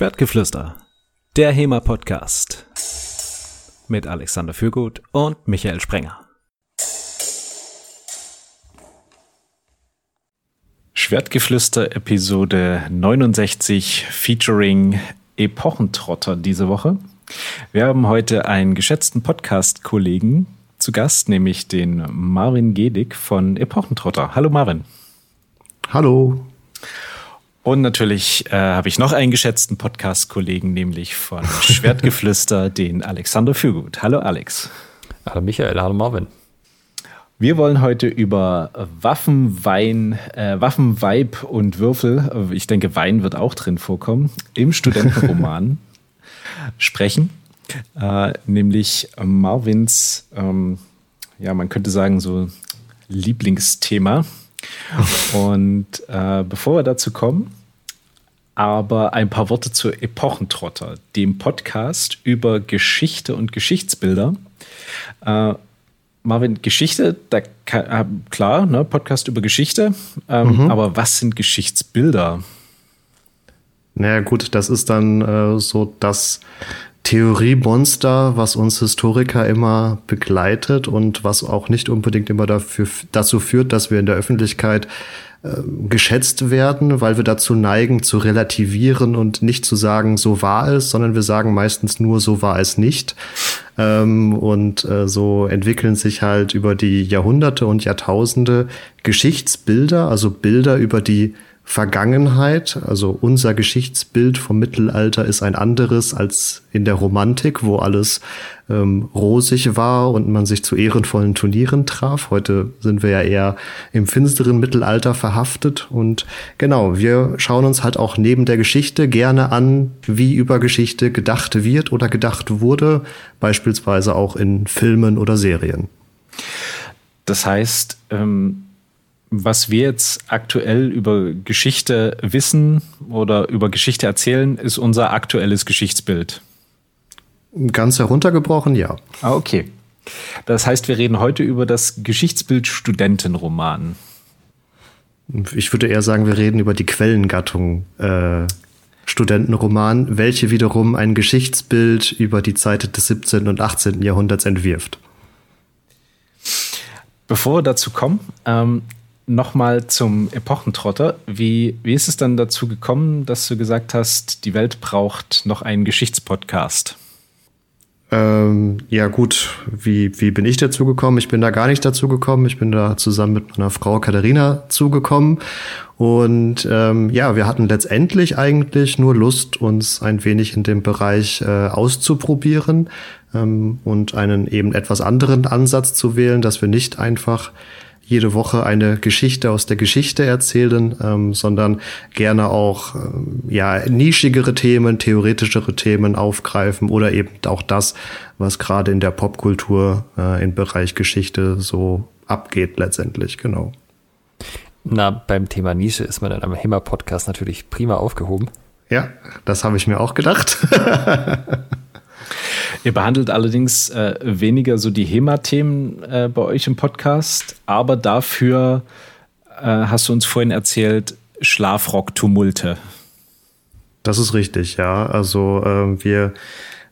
Schwertgeflüster, der HEMA-Podcast mit Alexander Fürgut und Michael Sprenger. Schwertgeflüster Episode 69 featuring Epochentrotter diese Woche. Wir haben heute einen geschätzten Podcast-Kollegen zu Gast, nämlich den Marvin Gedig von Epochentrotter. Hallo Marvin. Hallo. Und natürlich äh, habe ich noch einen geschätzten Podcast-Kollegen, nämlich von Schwertgeflüster, den Alexander Fürgut. Hallo Alex. Hallo Michael, hallo Marvin. Wir wollen heute über Waffen, Wein, äh, Waffen, Weib und Würfel, ich denke Wein wird auch drin vorkommen, im Studentenroman sprechen. Äh, nämlich Marvins, ähm, ja, man könnte sagen, so Lieblingsthema. Und äh, bevor wir dazu kommen, aber ein paar Worte zu Epochentrotter, dem Podcast über Geschichte und Geschichtsbilder. Äh, Marvin, Geschichte, da kann, äh, klar, ne, Podcast über Geschichte, ähm, mhm. aber was sind Geschichtsbilder? Naja, gut, das ist dann äh, so das Theoriemonster, was uns Historiker immer begleitet und was auch nicht unbedingt immer dafür, dazu führt, dass wir in der Öffentlichkeit äh, geschätzt werden, weil wir dazu neigen, zu relativieren und nicht zu sagen, so war es, sondern wir sagen meistens nur, so war es nicht. Ähm, und äh, so entwickeln sich halt über die Jahrhunderte und Jahrtausende Geschichtsbilder, also Bilder über die Vergangenheit, also unser Geschichtsbild vom Mittelalter ist ein anderes als in der Romantik, wo alles ähm, rosig war und man sich zu ehrenvollen Turnieren traf. Heute sind wir ja eher im finsteren Mittelalter verhaftet und genau, wir schauen uns halt auch neben der Geschichte gerne an, wie über Geschichte gedacht wird oder gedacht wurde, beispielsweise auch in Filmen oder Serien. Das heißt, ähm was wir jetzt aktuell über Geschichte wissen oder über Geschichte erzählen, ist unser aktuelles Geschichtsbild. Ganz heruntergebrochen, ja. Ah, okay. Das heißt, wir reden heute über das Geschichtsbild Studentenroman. Ich würde eher sagen, wir reden über die Quellengattung äh, Studentenroman, welche wiederum ein Geschichtsbild über die Zeit des 17. und 18. Jahrhunderts entwirft. Bevor wir dazu kommen, ähm, nochmal zum Epochentrotter. Wie, wie ist es dann dazu gekommen, dass du gesagt hast, die Welt braucht noch einen Geschichtspodcast? Ähm, ja gut, wie, wie bin ich dazu gekommen? Ich bin da gar nicht dazu gekommen. Ich bin da zusammen mit meiner Frau Katharina zugekommen. Und ähm, ja, wir hatten letztendlich eigentlich nur Lust, uns ein wenig in dem Bereich äh, auszuprobieren ähm, und einen eben etwas anderen Ansatz zu wählen, dass wir nicht einfach jede Woche eine Geschichte aus der Geschichte erzählen, ähm, sondern gerne auch ähm, ja nischigere Themen, theoretischere Themen aufgreifen oder eben auch das, was gerade in der Popkultur äh, im Bereich Geschichte so abgeht letztendlich, genau. Na, beim Thema Nische ist man dann am HEMA-Podcast natürlich prima aufgehoben. Ja, das habe ich mir auch gedacht. Ihr behandelt allerdings äh, weniger so die HEMA-Themen äh, bei euch im Podcast, aber dafür äh, hast du uns vorhin erzählt, Schlafrock-Tumulte. Das ist richtig, ja. Also äh, wir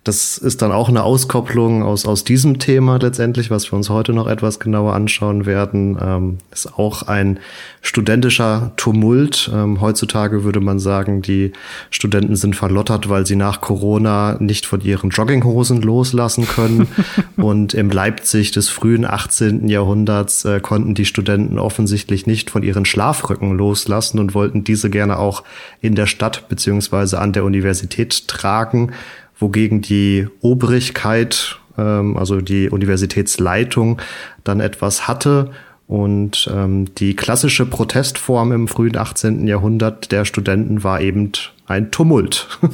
das ist dann auch eine Auskopplung aus, aus diesem Thema letztendlich, was wir uns heute noch etwas genauer anschauen werden. Ähm, ist auch ein studentischer Tumult. Ähm, heutzutage würde man sagen, die Studenten sind verlottert, weil sie nach Corona nicht von ihren Jogginghosen loslassen können. Und im Leipzig des frühen 18. Jahrhunderts äh, konnten die Studenten offensichtlich nicht von ihren Schlafrücken loslassen und wollten diese gerne auch in der Stadt beziehungsweise an der Universität tragen wogegen die Obrigkeit, ähm, also die Universitätsleitung, dann etwas hatte. Und ähm, die klassische Protestform im frühen 18. Jahrhundert der Studenten war eben ein Tumult.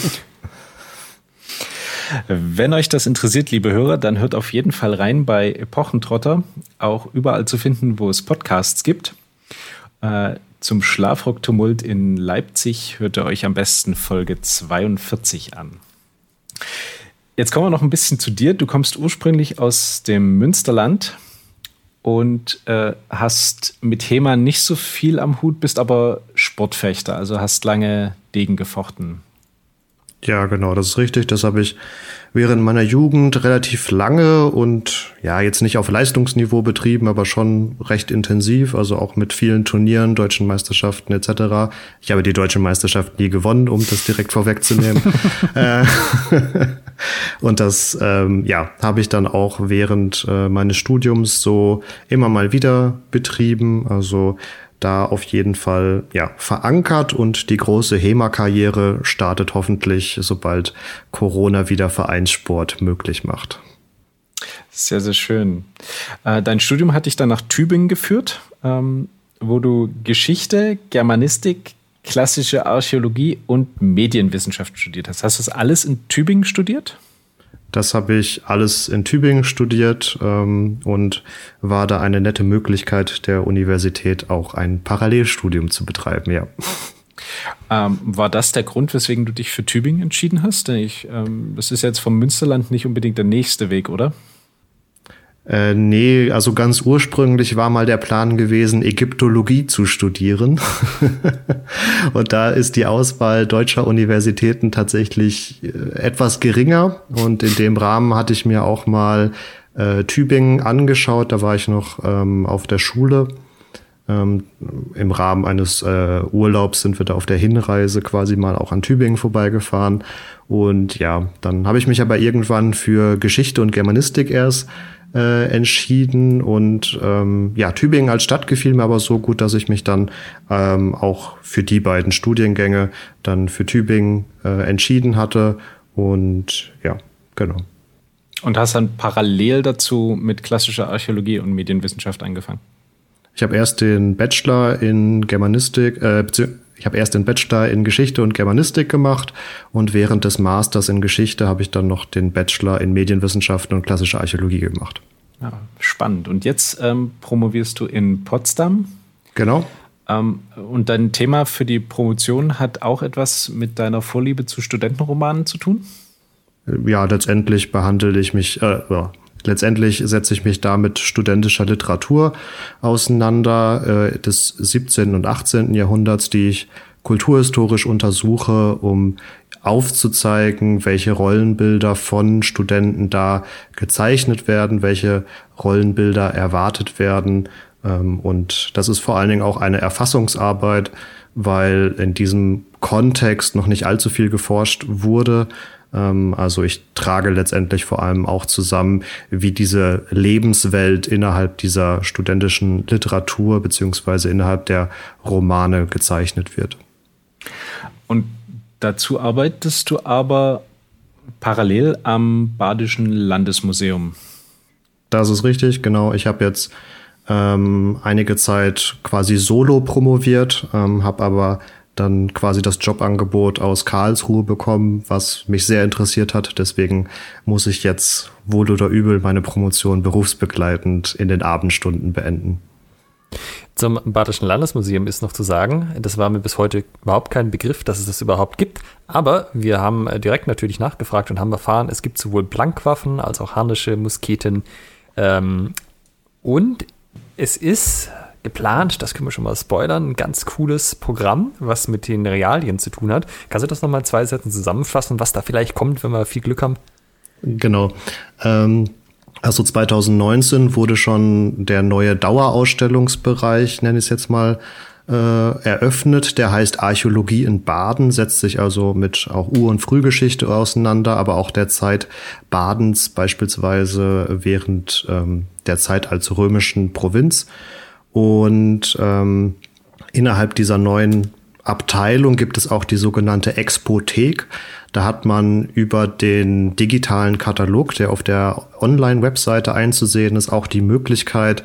Wenn euch das interessiert, liebe Hörer, dann hört auf jeden Fall rein bei Epochentrotter, auch überall zu finden, wo es Podcasts gibt. Äh, zum Schlafrock-Tumult in Leipzig hört ihr euch am besten Folge 42 an. Jetzt kommen wir noch ein bisschen zu dir. Du kommst ursprünglich aus dem Münsterland und äh, hast mit HEMA nicht so viel am Hut, bist aber Sportfechter, also hast lange Degen gefochten. Ja, genau, das ist richtig. Das habe ich während meiner Jugend relativ lange und ja, jetzt nicht auf Leistungsniveau betrieben, aber schon recht intensiv, also auch mit vielen Turnieren, deutschen Meisterschaften etc. Ich habe die deutsche Meisterschaft nie gewonnen, um das direkt vorwegzunehmen. Äh, und das, ähm, ja, habe ich dann auch während äh, meines Studiums so immer mal wieder betrieben. Also da auf jeden Fall ja, verankert und die große HEMA-Karriere startet hoffentlich, sobald Corona wieder Vereinssport möglich macht. Sehr, sehr schön. Äh, dein Studium hat dich dann nach Tübingen geführt, ähm, wo du Geschichte, Germanistik, klassische Archäologie und Medienwissenschaft studiert hast. Hast du das alles in Tübingen studiert? Das habe ich alles in Tübingen studiert ähm, und war da eine nette Möglichkeit der Universität auch ein Parallelstudium zu betreiben, ja. Ähm, war das der Grund, weswegen du dich für Tübingen entschieden hast? Ich, ähm, das ist jetzt vom Münsterland nicht unbedingt der nächste Weg, oder? Äh, nee, also ganz ursprünglich war mal der Plan gewesen, Ägyptologie zu studieren. und da ist die Auswahl deutscher Universitäten tatsächlich äh, etwas geringer. Und in dem Rahmen hatte ich mir auch mal äh, Tübingen angeschaut. Da war ich noch ähm, auf der Schule. Ähm, Im Rahmen eines äh, Urlaubs sind wir da auf der Hinreise quasi mal auch an Tübingen vorbeigefahren. Und ja, dann habe ich mich aber irgendwann für Geschichte und Germanistik erst äh, entschieden und ähm, ja, Tübingen als Stadt gefiel mir aber so gut, dass ich mich dann ähm, auch für die beiden Studiengänge dann für Tübingen äh, entschieden hatte und ja, genau. Und hast dann parallel dazu mit klassischer Archäologie und Medienwissenschaft angefangen? Ich habe erst den Bachelor in Germanistik, äh, ich habe erst den Bachelor in Geschichte und Germanistik gemacht und während des Masters in Geschichte habe ich dann noch den Bachelor in Medienwissenschaften und klassische Archäologie gemacht. Ja, spannend. Und jetzt ähm, promovierst du in Potsdam. Genau. Ähm, und dein Thema für die Promotion hat auch etwas mit deiner Vorliebe zu Studentenromanen zu tun? Ja, letztendlich behandle ich mich, äh, ja, Letztendlich setze ich mich da mit studentischer Literatur auseinander äh, des 17. und 18. Jahrhunderts, die ich kulturhistorisch untersuche, um aufzuzeigen, welche Rollenbilder von Studenten da gezeichnet werden, welche Rollenbilder erwartet werden. Ähm, und das ist vor allen Dingen auch eine Erfassungsarbeit, weil in diesem Kontext noch nicht allzu viel geforscht wurde also ich trage letztendlich vor allem auch zusammen, wie diese Lebenswelt innerhalb dieser studentischen Literatur beziehungsweise innerhalb der Romane gezeichnet wird. Und dazu arbeitest du aber parallel am Badischen Landesmuseum. Das ist richtig, genau. Ich habe jetzt ähm, einige Zeit quasi solo promoviert, ähm, habe aber dann quasi das Jobangebot aus Karlsruhe bekommen, was mich sehr interessiert hat. Deswegen muss ich jetzt wohl oder übel meine Promotion berufsbegleitend in den Abendstunden beenden. Zum Badischen Landesmuseum ist noch zu sagen, das war mir bis heute überhaupt kein Begriff, dass es das überhaupt gibt. Aber wir haben direkt natürlich nachgefragt und haben erfahren, es gibt sowohl Blankwaffen als auch Harnische, Musketen. Ähm, und es ist geplant, das können wir schon mal spoilern, ein ganz cooles Programm, was mit den Realien zu tun hat. Kannst du das nochmal in zwei Sätzen zusammenfassen, was da vielleicht kommt, wenn wir viel Glück haben? Genau. Ähm, also 2019 wurde schon der neue Dauerausstellungsbereich, nenne ich es jetzt mal, äh, eröffnet. Der heißt Archäologie in Baden, setzt sich also mit auch Ur- und Frühgeschichte auseinander, aber auch der Zeit Badens beispielsweise während ähm, der Zeit als römischen Provinz. Und ähm, innerhalb dieser neuen Abteilung gibt es auch die sogenannte Expothek. Da hat man über den digitalen Katalog, der auf der Online-Webseite einzusehen ist, auch die Möglichkeit,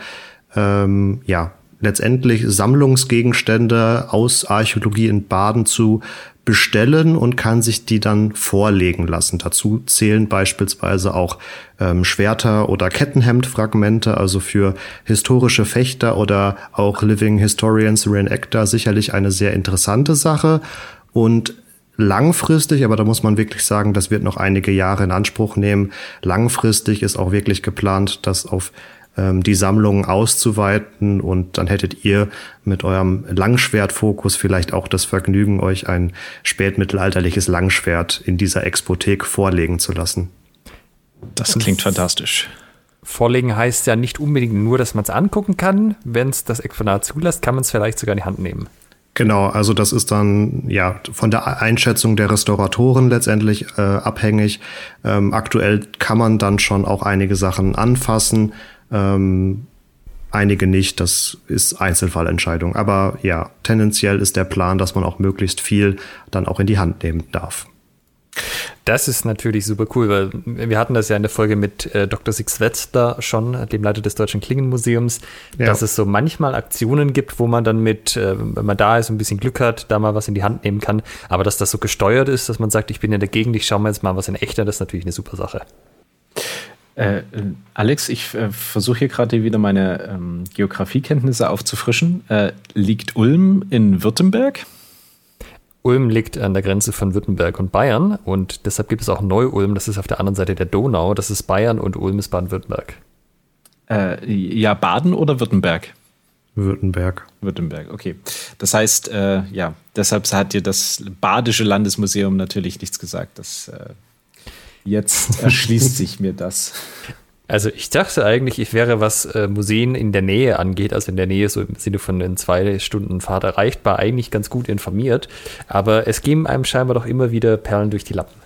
ähm, ja, letztendlich Sammlungsgegenstände aus Archäologie in Baden zu bestellen und kann sich die dann vorlegen lassen. Dazu zählen beispielsweise auch ähm, Schwerter oder Kettenhemdfragmente, also für historische Fechter oder auch Living Historians Reenactor sicherlich eine sehr interessante Sache. Und langfristig, aber da muss man wirklich sagen, das wird noch einige Jahre in Anspruch nehmen. Langfristig ist auch wirklich geplant, dass auf ähm, die Sammlung auszuweiten und dann hättet ihr mit eurem Langschwertfokus vielleicht auch das Vergnügen, euch ein spätmittelalterliches Langschwert in dieser Expothek vorlegen zu lassen. Das klingt fantastisch. Vorlegen heißt ja nicht unbedingt nur, dass man es angucken kann. Wenn es das Exponat zulässt, kann man es vielleicht sogar in die Hand nehmen. Genau, also das ist dann ja von der Einschätzung der Restauratoren letztendlich äh, abhängig. Ähm, aktuell kann man dann schon auch einige Sachen anfassen, ähm, einige nicht. Das ist Einzelfallentscheidung. Aber ja, tendenziell ist der Plan, dass man auch möglichst viel dann auch in die Hand nehmen darf. Das ist natürlich super cool, weil wir hatten das ja in der Folge mit äh, Dr. Six Wetzler schon, dem Leiter des Deutschen Klingenmuseums, ja. dass es so manchmal Aktionen gibt, wo man dann mit, äh, wenn man da ist, ein bisschen Glück hat, da mal was in die Hand nehmen kann. Aber dass das so gesteuert ist, dass man sagt, ich bin in der Gegend, ich schaue mir jetzt mal was in echter, das ist natürlich eine super Sache. Äh, Alex, ich äh, versuche hier gerade wieder meine ähm, Geografiekenntnisse aufzufrischen. Äh, liegt Ulm in Württemberg? Ulm liegt an der Grenze von Württemberg und Bayern und deshalb gibt es auch Neu-Ulm, das ist auf der anderen Seite der Donau, das ist Bayern und Ulm ist Baden-Württemberg. Äh, ja, Baden oder Württemberg? Württemberg. Württemberg, okay. Das heißt, äh, ja, deshalb hat dir das Badische Landesmuseum natürlich nichts gesagt. Das, äh, jetzt erschließt sich mir das. Also ich dachte eigentlich, ich wäre, was äh, Museen in der Nähe angeht, also in der Nähe so im Sinne von den zwei Stunden Fahrt erreichbar, eigentlich ganz gut informiert. Aber es geben einem scheinbar doch immer wieder Perlen durch die Lappen.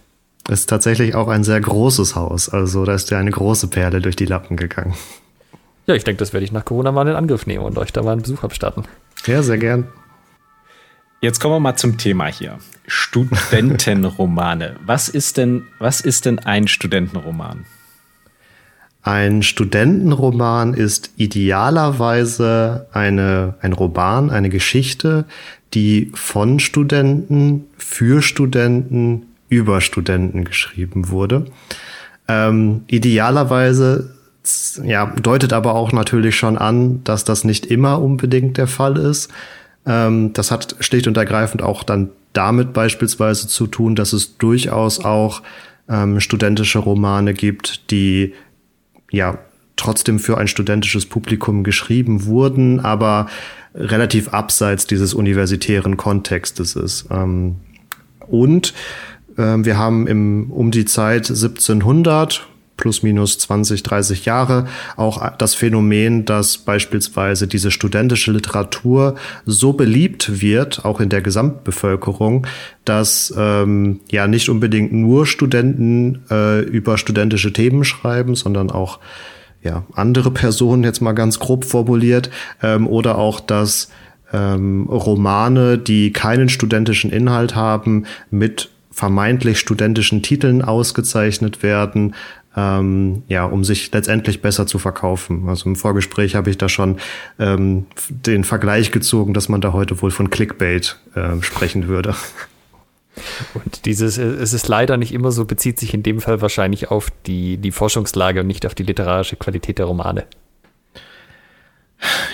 Es ist tatsächlich auch ein sehr großes Haus. Also da ist ja eine große Perle durch die Lappen gegangen. Ja, ich denke, das werde ich nach Corona mal in Angriff nehmen und euch da mal einen Besuch abstatten. Ja, sehr gern. Jetzt kommen wir mal zum Thema hier. Studentenromane. was ist denn, was ist denn ein Studentenroman? Ein Studentenroman ist idealerweise eine, ein Roman, eine Geschichte, die von Studenten, für Studenten, über Studenten geschrieben wurde. Ähm, idealerweise ja, deutet aber auch natürlich schon an, dass das nicht immer unbedingt der Fall ist. Ähm, das hat schlicht und ergreifend auch dann damit beispielsweise zu tun, dass es durchaus auch ähm, studentische Romane gibt, die ja trotzdem für ein studentisches Publikum geschrieben wurden, aber relativ abseits dieses universitären Kontextes ist. Ähm, und äh, wir haben im, um die Zeit 1700 plus minus 20, 30 Jahre. Auch das Phänomen, dass beispielsweise diese studentische Literatur so beliebt wird, auch in der Gesamtbevölkerung, dass ähm, ja nicht unbedingt nur Studenten äh, über studentische Themen schreiben, sondern auch ja andere Personen jetzt mal ganz grob formuliert ähm, oder auch dass ähm, Romane, die keinen studentischen Inhalt haben, mit vermeintlich studentischen Titeln ausgezeichnet werden, ähm, ja, um sich letztendlich besser zu verkaufen. Also im Vorgespräch habe ich da schon ähm, den Vergleich gezogen, dass man da heute wohl von Clickbait äh, sprechen würde. Und dieses, es ist leider nicht immer so, bezieht sich in dem Fall wahrscheinlich auf die, die Forschungslage und nicht auf die literarische Qualität der Romane.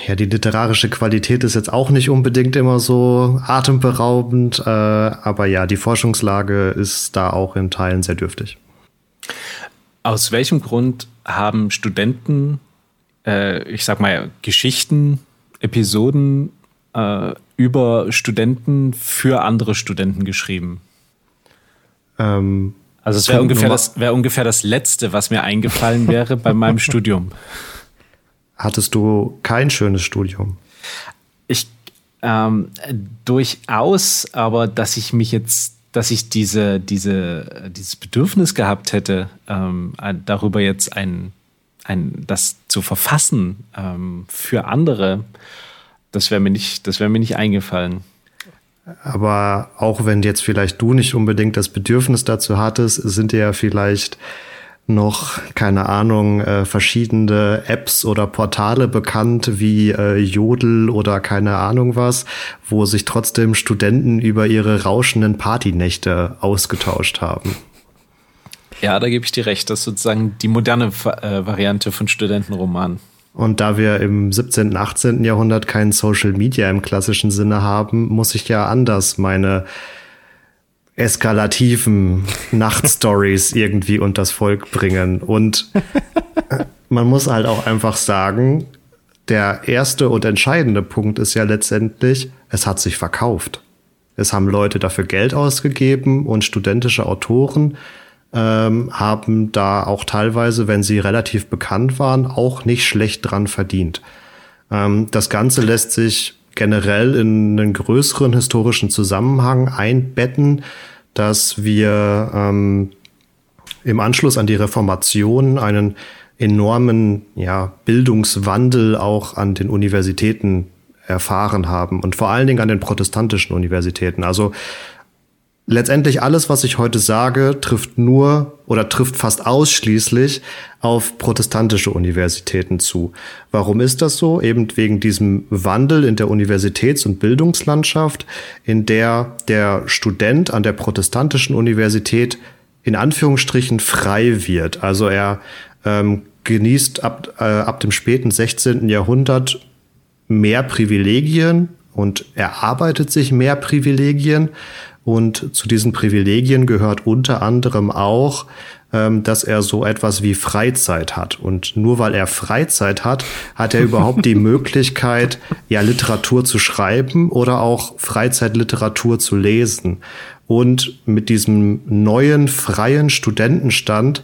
Ja, die literarische Qualität ist jetzt auch nicht unbedingt immer so atemberaubend, äh, aber ja, die Forschungslage ist da auch in Teilen sehr dürftig. Aus welchem Grund haben Studenten, äh, ich sag mal, Geschichten, Episoden äh, über Studenten für andere Studenten geschrieben? Ähm, also es wäre ungefähr, das, wär ungefähr das Letzte, was mir eingefallen wäre bei meinem Studium. Hattest du kein schönes Studium? Ich ähm, durchaus, aber dass ich mich jetzt dass ich diese, diese, dieses Bedürfnis gehabt hätte, ähm, darüber jetzt ein, ein, das zu verfassen ähm, für andere, das wäre mir nicht, das wäre mir nicht eingefallen. Aber auch wenn jetzt vielleicht du nicht unbedingt das Bedürfnis dazu hattest, sind dir ja vielleicht noch, keine Ahnung, äh, verschiedene Apps oder Portale bekannt wie äh, Jodel oder keine Ahnung was, wo sich trotzdem Studenten über ihre rauschenden Partynächte ausgetauscht haben. Ja, da gebe ich dir recht. Das ist sozusagen die moderne äh, Variante von Studentenroman. Und da wir im 17., 18. Jahrhundert kein Social Media im klassischen Sinne haben, muss ich ja anders meine eskalativen Nachtstories irgendwie unters Volk bringen. Und man muss halt auch einfach sagen, der erste und entscheidende Punkt ist ja letztendlich, es hat sich verkauft. Es haben Leute dafür Geld ausgegeben und studentische Autoren ähm, haben da auch teilweise, wenn sie relativ bekannt waren, auch nicht schlecht dran verdient. Ähm, das Ganze lässt sich generell in einen größeren historischen Zusammenhang einbetten, dass wir ähm, im Anschluss an die Reformation einen enormen ja, Bildungswandel auch an den Universitäten erfahren haben und vor allen Dingen an den protestantischen Universitäten. Also letztendlich alles, was ich heute sage, trifft nur oder trifft fast ausschließlich auf protestantische Universitäten zu. Warum ist das so? Eben wegen diesem Wandel in der Universitäts- und Bildungslandschaft, in der der Student an der protestantischen Universität in Anführungsstrichen frei wird. Also er ähm, genießt ab, äh, ab dem späten 16. Jahrhundert mehr Privilegien und erarbeitet sich mehr Privilegien und zu diesen Privilegien gehört unter anderem auch, ähm, dass er so etwas wie Freizeit hat. Und nur weil er Freizeit hat, hat er überhaupt die Möglichkeit, ja, Literatur zu schreiben oder auch Freizeitliteratur zu lesen. Und mit diesem neuen freien Studentenstand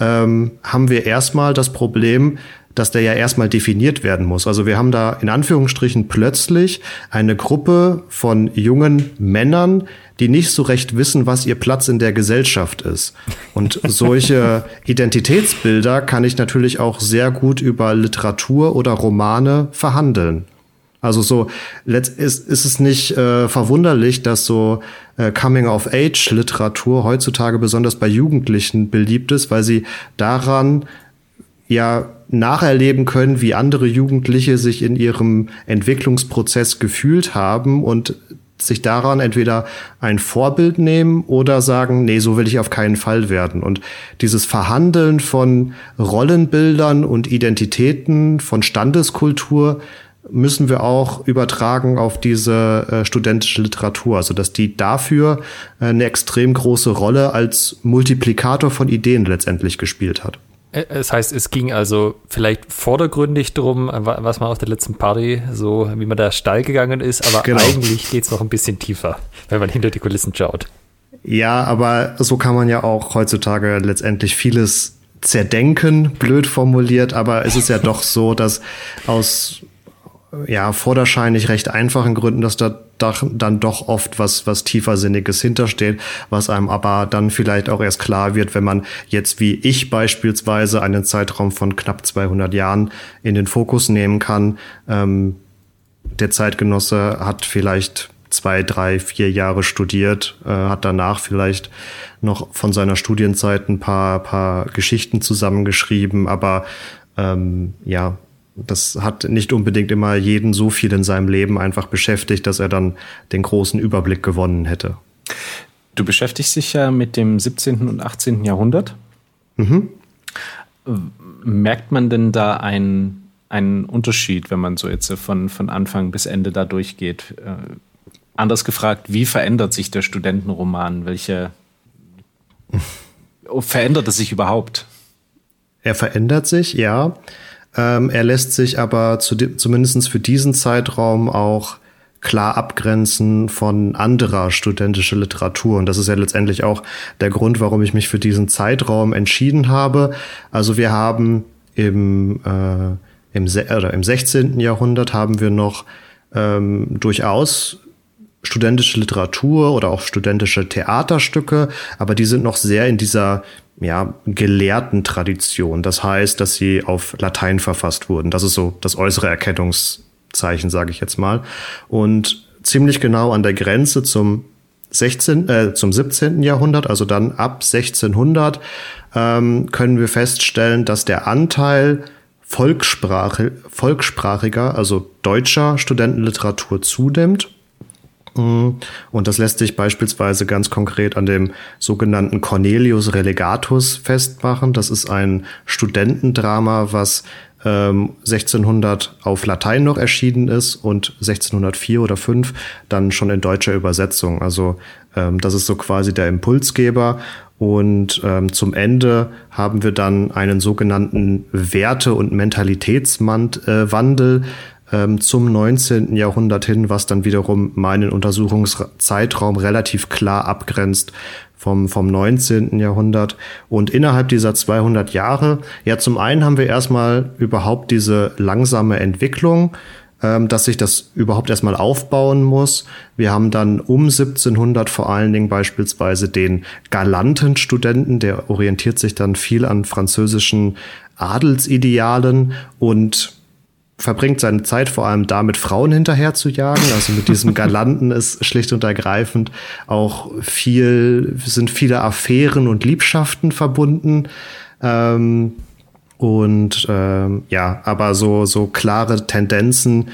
ähm, haben wir erstmal das Problem, dass der ja erstmal definiert werden muss. Also wir haben da in Anführungsstrichen plötzlich eine Gruppe von jungen Männern, die nicht so recht wissen, was ihr Platz in der Gesellschaft ist. Und solche Identitätsbilder kann ich natürlich auch sehr gut über Literatur oder Romane verhandeln. Also so ist, ist es nicht äh, verwunderlich, dass so äh, Coming-of-Age-Literatur heutzutage besonders bei Jugendlichen beliebt ist, weil sie daran ja nacherleben können, wie andere Jugendliche sich in ihrem Entwicklungsprozess gefühlt haben und sich daran entweder ein Vorbild nehmen oder sagen, nee, so will ich auf keinen Fall werden. Und dieses Verhandeln von Rollenbildern und Identitäten, von Standeskultur müssen wir auch übertragen auf diese äh, studentische Literatur, also dass die dafür äh, eine extrem große Rolle als Multiplikator von Ideen letztendlich gespielt hat. Äh, es heißt, es ging also vielleicht vordergründig drum, was man auf der letzten Party so, wie man da steil gegangen ist, aber genau. eigentlich geht es noch ein bisschen tiefer, wenn man hinter die Kulissen schaut. Ja, aber so kann man ja auch heutzutage letztendlich vieles zerdenken, blöd formuliert, aber es ist ja doch so, dass aus ja, vorderscheinlich recht einfachen Gründen, dass da dann doch oft was, was tiefersinniges hintersteht, was einem aber dann vielleicht auch erst klar wird, wenn man jetzt wie ich beispielsweise einen Zeitraum von knapp 200 Jahren in den Fokus nehmen kann. Ähm, der Zeitgenosse hat vielleicht zwei, drei, vier Jahre studiert, äh, hat danach vielleicht noch von seiner Studienzeit ein paar, paar Geschichten zusammengeschrieben, aber ähm, ja, das hat nicht unbedingt immer jeden so viel in seinem Leben einfach beschäftigt, dass er dann den großen Überblick gewonnen hätte. Du beschäftigst dich ja mit dem 17. und 18. Jahrhundert. Mhm. Merkt man denn da einen, einen Unterschied, wenn man so jetzt von, von Anfang bis Ende da durchgeht? Äh, anders gefragt, wie verändert sich der Studentenroman? Welche verändert es sich überhaupt? Er verändert sich, ja. Ähm, er lässt sich aber zu, zumindest für diesen Zeitraum auch klar abgrenzen von anderer studentischer Literatur. Und das ist ja letztendlich auch der Grund, warum ich mich für diesen Zeitraum entschieden habe. Also wir haben im, äh, im, oder im 16. Jahrhundert haben wir noch ähm, durchaus studentische Literatur oder auch studentische Theaterstücke, aber die sind noch sehr in dieser ja, gelehrten Tradition. Das heißt, dass sie auf Latein verfasst wurden. Das ist so das äußere Erkennungszeichen, sage ich jetzt mal. Und ziemlich genau an der Grenze zum 16, äh, zum 17. Jahrhundert, also dann ab 1600, ähm, können wir feststellen, dass der Anteil Volkssprache, volkssprachiger, also deutscher Studentenliteratur zunimmt. Und das lässt sich beispielsweise ganz konkret an dem sogenannten Cornelius Relegatus festmachen. Das ist ein Studentendrama, was ähm, 1600 auf Latein noch erschienen ist und 1604 oder 5 dann schon in deutscher Übersetzung. Also ähm, das ist so quasi der Impulsgeber. Und ähm, zum Ende haben wir dann einen sogenannten Werte- und Mentalitätswandel ähm, zum 19. Jahrhundert hin, was dann wiederum meinen Untersuchungszeitraum relativ klar abgrenzt vom, vom 19. Jahrhundert. Und innerhalb dieser 200 Jahre, ja, zum einen haben wir erstmal überhaupt diese langsame Entwicklung, ähm, dass sich das überhaupt erstmal aufbauen muss. Wir haben dann um 1700 vor allen Dingen beispielsweise den galanten Studenten, der orientiert sich dann viel an französischen Adelsidealen und verbringt seine Zeit vor allem damit, Frauen hinterher zu jagen. Also mit diesem Galanten ist schlicht und ergreifend auch viel, sind viele Affären und Liebschaften verbunden. Ähm, und ähm, ja, aber so, so klare Tendenzen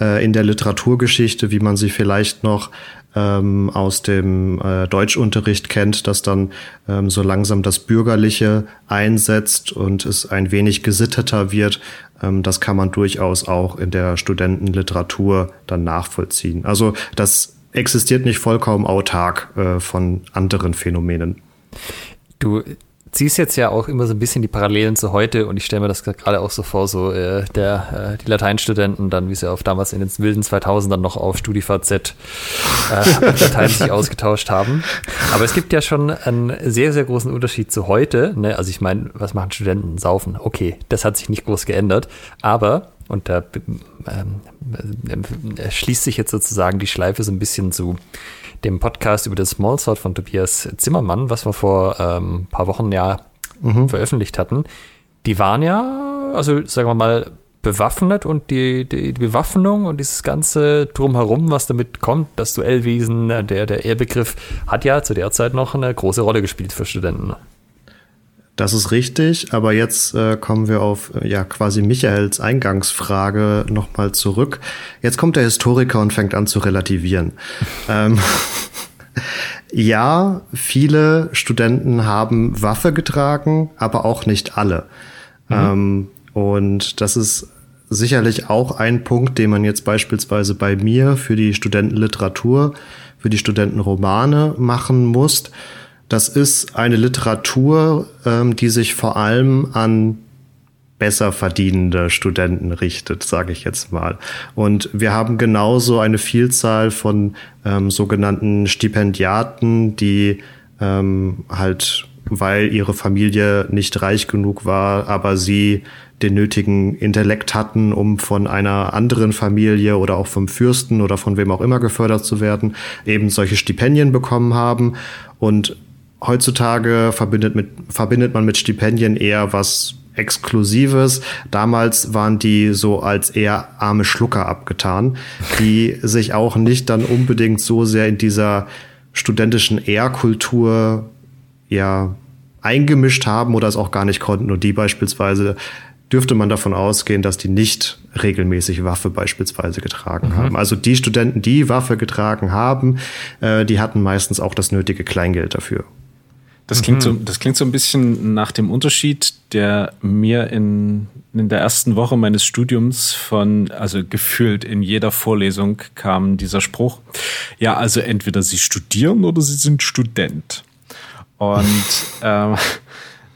äh, in der Literaturgeschichte, wie man sie vielleicht noch ähm, aus dem äh, Deutschunterricht kennt, dass dann ähm, so langsam das Bürgerliche einsetzt und es ein wenig gesitteter wird. Ähm, das kann man durchaus auch in der Studentenliteratur dann nachvollziehen. Also das existiert nicht vollkommen autark äh, von anderen Phänomenen. Du ziehst jetzt ja auch immer so ein bisschen die Parallelen zu heute und ich stelle mir das gerade auch so vor, so äh, der, äh, die Lateinstudenten dann, wie sie auf damals in den wilden 2000ern noch auf StudiVZ äh, Latein sich ausgetauscht haben. Aber es gibt ja schon einen sehr, sehr großen Unterschied zu heute. Ne? Also ich meine, was machen Studenten? Saufen. Okay, das hat sich nicht groß geändert. Aber und da ähm, äh, schließt sich jetzt sozusagen die Schleife so ein bisschen zu dem Podcast über das Smallsword von Tobias Zimmermann, was wir vor ähm, ein paar Wochen ja mhm. veröffentlicht hatten, die waren ja, also sagen wir mal, bewaffnet und die, die, die, Bewaffnung und dieses ganze Drumherum, was damit kommt, das Duellwesen, der, der Ehrbegriff, hat ja zu der Zeit noch eine große Rolle gespielt für Studenten. Das ist richtig, aber jetzt äh, kommen wir auf ja quasi Michaels Eingangsfrage nochmal zurück. Jetzt kommt der Historiker und fängt an zu relativieren. ähm, ja, viele Studenten haben Waffe getragen, aber auch nicht alle. Mhm. Ähm, und das ist sicherlich auch ein Punkt, den man jetzt beispielsweise bei mir für die Studentenliteratur, für die Studentenromane machen muss das ist eine Literatur, ähm, die sich vor allem an besser verdienende Studenten richtet, sage ich jetzt mal. Und wir haben genauso eine Vielzahl von ähm, sogenannten Stipendiaten, die ähm, halt, weil ihre Familie nicht reich genug war, aber sie den nötigen Intellekt hatten, um von einer anderen Familie oder auch vom Fürsten oder von wem auch immer gefördert zu werden, eben solche Stipendien bekommen haben. Und heutzutage verbindet, mit, verbindet man mit Stipendien eher was Exklusives. Damals waren die so als eher arme Schlucker abgetan, die sich auch nicht dann unbedingt so sehr in dieser studentischen Ehrkultur ja eingemischt haben oder es auch gar nicht konnten. Und die beispielsweise dürfte man davon ausgehen, dass die nicht regelmäßig Waffe beispielsweise getragen mhm. haben. Also die Studenten, die Waffe getragen haben, äh, die hatten meistens auch das nötige Kleingeld dafür. Das klingt, mhm. so, das klingt so ein bisschen nach dem Unterschied, der mir in, in der ersten Woche meines Studiums von, also gefühlt in jeder Vorlesung kam dieser Spruch. Ja, also entweder Sie studieren oder Sie sind Student. Und ähm,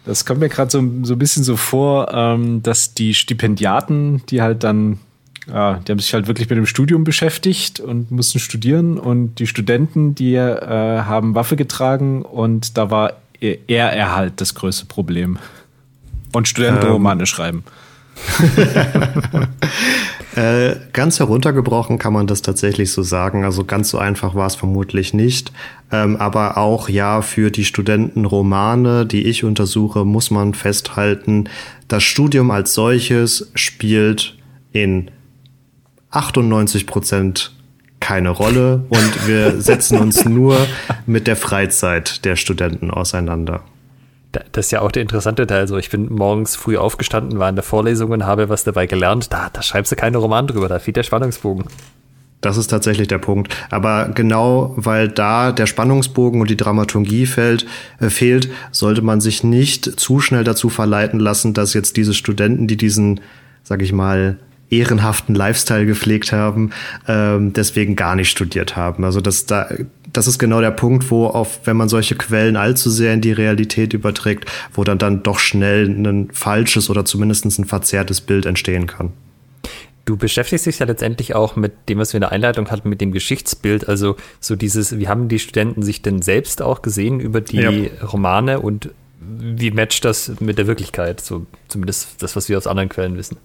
das kommt mir gerade so, so ein bisschen so vor, ähm, dass die Stipendiaten, die halt dann ja, die haben sich halt wirklich mit dem Studium beschäftigt und mussten studieren. Und die Studenten, die äh, haben Waffe getragen und da war eher er halt das größte Problem. Und Studentenromane ähm. schreiben. äh, ganz heruntergebrochen kann man das tatsächlich so sagen. Also ganz so einfach war es vermutlich nicht. Ähm, aber auch ja, für die Studentenromane, die ich untersuche, muss man festhalten, das Studium als solches spielt in 98 Prozent keine Rolle und wir setzen uns nur mit der Freizeit der Studenten auseinander. Das ist ja auch der interessante Teil. Also ich bin morgens früh aufgestanden, war in der Vorlesung und habe was dabei gelernt. Da, da schreibst du keine Roman drüber, da fehlt der Spannungsbogen. Das ist tatsächlich der Punkt. Aber genau weil da der Spannungsbogen und die Dramaturgie fällt, äh, fehlt, sollte man sich nicht zu schnell dazu verleiten lassen, dass jetzt diese Studenten, die diesen sag ich mal, ehrenhaften Lifestyle gepflegt haben, ähm, deswegen gar nicht studiert haben. Also das, da, das ist genau der Punkt, wo auf, wenn man solche Quellen allzu sehr in die Realität überträgt, wo dann dann doch schnell ein falsches oder zumindest ein verzerrtes Bild entstehen kann. Du beschäftigst dich ja letztendlich auch mit dem, was wir in der Einleitung hatten, mit dem Geschichtsbild. Also so dieses, wie haben die Studenten sich denn selbst auch gesehen über die ja. Romane und wie matcht das mit der Wirklichkeit? So zumindest das, was wir aus anderen Quellen wissen.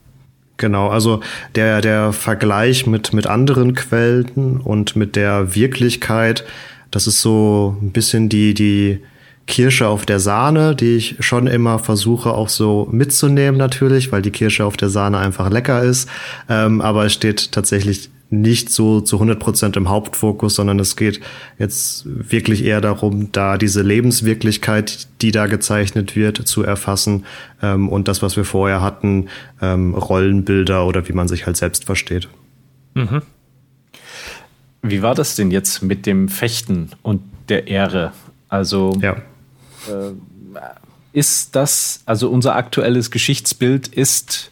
Genau, also der, der Vergleich mit, mit anderen Quellen und mit der Wirklichkeit, das ist so ein bisschen die, die Kirsche auf der Sahne, die ich schon immer versuche auch so mitzunehmen natürlich, weil die Kirsche auf der Sahne einfach lecker ist. Ähm, aber es steht tatsächlich nicht so zu 100 Prozent im Hauptfokus, sondern es geht jetzt wirklich eher darum, da diese Lebenswirklichkeit, die da gezeichnet wird, zu erfassen ähm, und das, was wir vorher hatten, ähm, Rollenbilder oder wie man sich halt selbst versteht. Mhm. Wie war das denn jetzt mit dem Fechten und der Ehre? Also ja. äh, ist das, also unser aktuelles Geschichtsbild ist,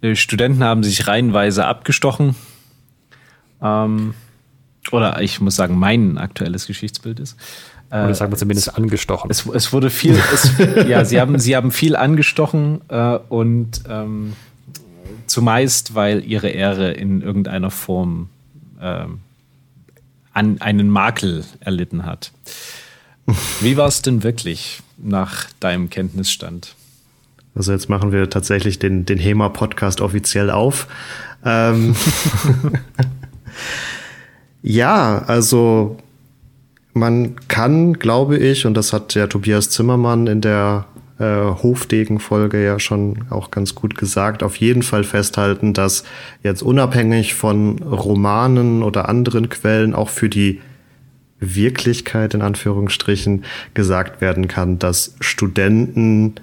äh, Studenten haben sich reihenweise abgestochen ähm, oder ich muss sagen, mein aktuelles Geschichtsbild ist. Äh, oder sagen wir zumindest angestochen. Es, es wurde viel, es, ja, sie haben, sie haben viel angestochen äh, und ähm, zumeist, weil ihre Ehre in irgendeiner Form äh, an einen Makel erlitten hat. Wie war es denn wirklich nach deinem Kenntnisstand? Also jetzt machen wir tatsächlich den, den HEMA-Podcast offiziell auf. Ähm, Ja, also man kann, glaube ich, und das hat der Tobias Zimmermann in der äh, Hofdegen-Folge ja schon auch ganz gut gesagt, auf jeden Fall festhalten, dass jetzt unabhängig von Romanen oder anderen Quellen auch für die Wirklichkeit in Anführungsstrichen gesagt werden kann, dass Studenten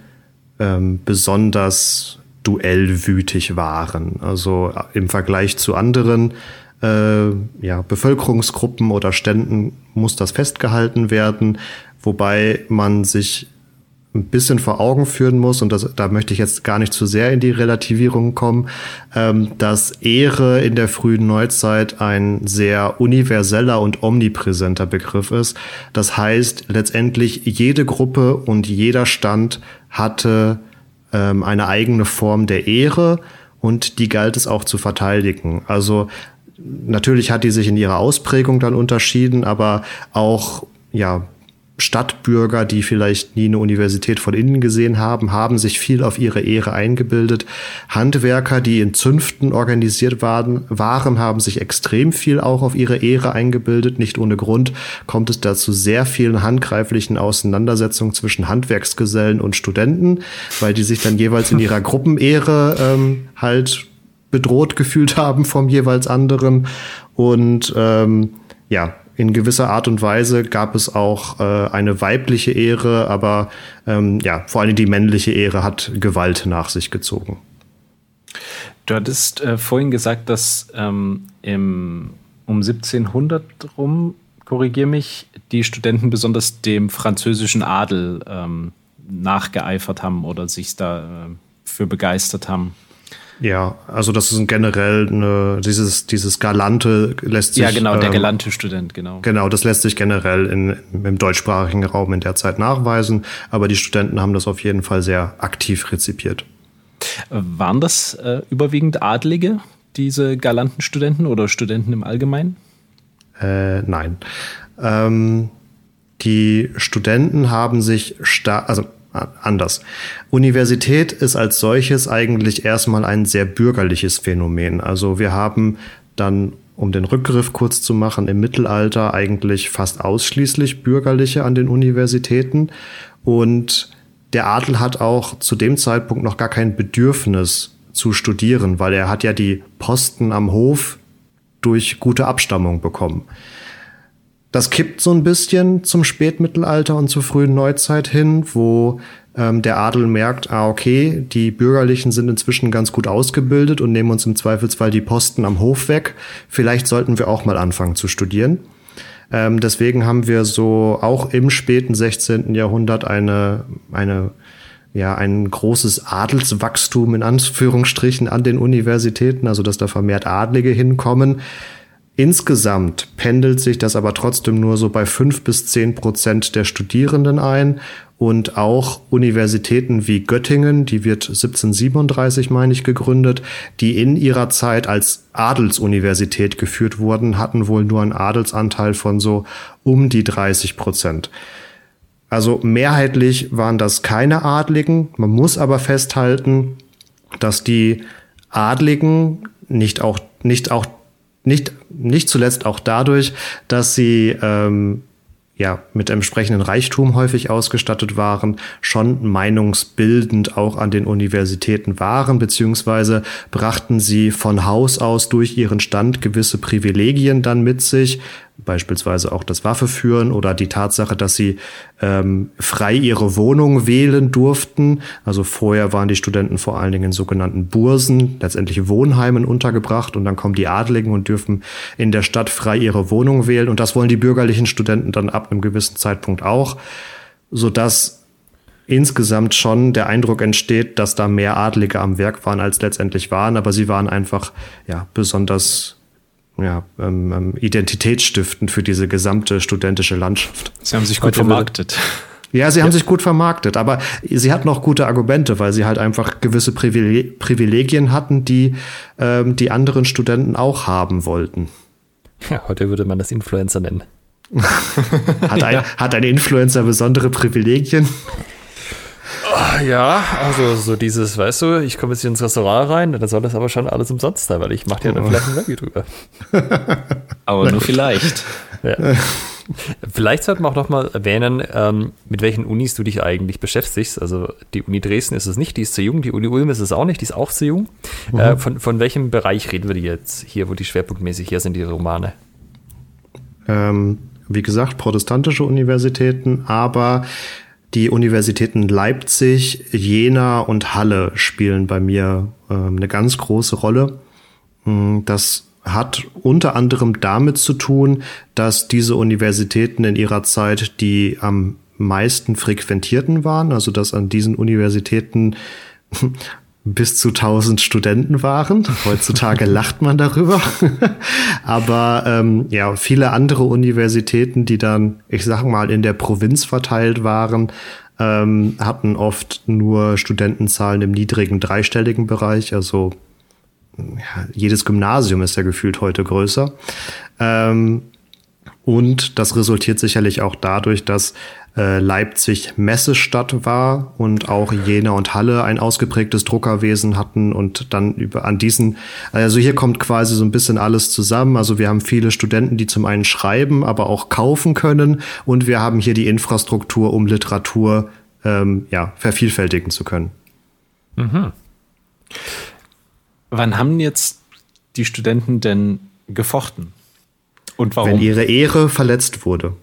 ähm, besonders duellwütig waren. Also im Vergleich zu anderen äh, ja, Bevölkerungsgruppen oder Ständen muss das festgehalten werden, wobei man sich ein bisschen vor Augen führen muss, und das, da möchte ich jetzt gar nicht zu sehr in die Relativierung kommen, ähm, dass Ehre in der frühen Neuzeit ein sehr universeller und omnipräsenter Begriff ist. Das heißt, letztendlich jede Gruppe und jeder Stand hatte ähm, eine eigene Form der Ehre und die galt es auch zu verteidigen. Also Natürlich hat die sich in ihrer Ausprägung dann unterschieden, aber auch ja Stadtbürger, die vielleicht nie eine Universität von innen gesehen haben, haben sich viel auf ihre Ehre eingebildet. Handwerker, die in Zünften organisiert waren, waren, haben sich extrem viel auch auf ihre Ehre eingebildet. Nicht ohne Grund kommt es dazu sehr vielen handgreiflichen Auseinandersetzungen zwischen Handwerksgesellen und Studenten, weil die sich dann jeweils in ihrer Gruppenehre ähm, halt bedroht gefühlt haben vom jeweils anderen. Und ähm, ja, in gewisser Art und Weise gab es auch äh, eine weibliche Ehre, aber ähm, ja, vor allem die männliche Ehre hat Gewalt nach sich gezogen. Du hattest äh, vorhin gesagt, dass ähm, im, um 1700 rum, korrigier mich, die Studenten besonders dem französischen Adel ähm, nachgeeifert haben oder sich da äh, für begeistert haben. Ja, also das ist generell eine, dieses, dieses Galante lässt sich. Ja, genau, der ähm, galante Student, genau. Genau, das lässt sich generell in, im deutschsprachigen Raum in der Zeit nachweisen, aber die Studenten haben das auf jeden Fall sehr aktiv rezipiert. Waren das äh, überwiegend Adlige, diese galanten Studenten oder Studenten im Allgemeinen? Äh, nein. Ähm, die Studenten haben sich stark, also anders. Universität ist als solches eigentlich erstmal ein sehr bürgerliches Phänomen. Also wir haben dann, um den Rückgriff kurz zu machen, im Mittelalter eigentlich fast ausschließlich bürgerliche an den Universitäten und der Adel hat auch zu dem Zeitpunkt noch gar kein Bedürfnis zu studieren, weil er hat ja die Posten am Hof durch gute Abstammung bekommen. Das kippt so ein bisschen zum Spätmittelalter und zur frühen Neuzeit hin, wo ähm, der Adel merkt, ah, okay, die Bürgerlichen sind inzwischen ganz gut ausgebildet und nehmen uns im Zweifelsfall die Posten am Hof weg. Vielleicht sollten wir auch mal anfangen zu studieren. Ähm, deswegen haben wir so auch im späten 16. Jahrhundert eine, eine ja ein großes Adelswachstum in Anführungsstrichen an den Universitäten, also dass da vermehrt Adlige hinkommen. Insgesamt pendelt sich das aber trotzdem nur so bei fünf bis zehn Prozent der Studierenden ein. Und auch Universitäten wie Göttingen, die wird 1737, meine ich, gegründet, die in ihrer Zeit als Adelsuniversität geführt wurden, hatten wohl nur einen Adelsanteil von so um die 30 Prozent. Also mehrheitlich waren das keine Adligen. Man muss aber festhalten, dass die Adligen nicht auch, nicht auch nicht, nicht zuletzt auch dadurch, dass sie ähm, ja, mit entsprechendem Reichtum häufig ausgestattet waren, schon meinungsbildend auch an den Universitäten waren, beziehungsweise brachten sie von Haus aus durch ihren Stand gewisse Privilegien dann mit sich, beispielsweise auch das Waffeführen oder die Tatsache, dass sie ähm, frei ihre Wohnung wählen durften. Also vorher waren die Studenten vor allen Dingen in sogenannten Bursen, letztendlich Wohnheimen untergebracht und dann kommen die Adligen und dürfen in der Stadt frei ihre Wohnung wählen und das wollen die bürgerlichen Studenten dann ab einem gewissen Zeitpunkt auch, sodass insgesamt schon der Eindruck entsteht, dass da mehr Adlige am Werk waren, als letztendlich waren, aber sie waren einfach ja besonders ja, ähm, ähm, identitätsstiftend für diese gesamte studentische Landschaft. Sie haben sich gut vermarktet. Ja, sie haben sich gut vermarktet, aber sie hatten auch gute Argumente, weil sie halt einfach gewisse Privilegien hatten, die ähm, die anderen Studenten auch haben wollten. Ja, heute würde man das Influencer nennen. hat, ein, hat ein Influencer besondere Privilegien? Ja, also so dieses, weißt du, ich komme jetzt hier ins Restaurant rein, dann soll das aber schon alles umsonst sein, weil ich mache dir dann vielleicht ein Review drüber. aber nur vielleicht. Ja. Vielleicht sollten wir auch noch mal erwähnen, ähm, mit welchen Unis du dich eigentlich beschäftigst. Also die Uni Dresden ist es nicht, die ist zu jung. Die Uni Ulm ist es auch nicht, die ist auch zu jung. Mhm. Äh, von, von welchem Bereich reden wir jetzt hier, wo die schwerpunktmäßig hier sind, die Romane? Ähm, wie gesagt, protestantische Universitäten, aber die Universitäten Leipzig, Jena und Halle spielen bei mir äh, eine ganz große Rolle. Hm, das hat unter anderem damit zu tun, dass diese Universitäten in ihrer Zeit die am meisten frequentierten waren, also dass an diesen Universitäten bis zu 1000 Studenten waren. Heutzutage lacht man darüber. Aber ähm, ja, viele andere Universitäten, die dann, ich sag mal, in der Provinz verteilt waren, ähm, hatten oft nur Studentenzahlen im niedrigen dreistelligen Bereich. Also ja, jedes Gymnasium ist ja gefühlt heute größer. Ähm, und das resultiert sicherlich auch dadurch, dass äh, Leipzig Messestadt war und auch Jena und Halle ein ausgeprägtes Druckerwesen hatten und dann über an diesen, also hier kommt quasi so ein bisschen alles zusammen. Also wir haben viele Studenten, die zum einen schreiben, aber auch kaufen können und wir haben hier die Infrastruktur, um Literatur ähm, ja, vervielfältigen zu können. Mhm. Wann haben jetzt die Studenten denn gefochten? Und warum? Wenn ihre Ehre verletzt wurde.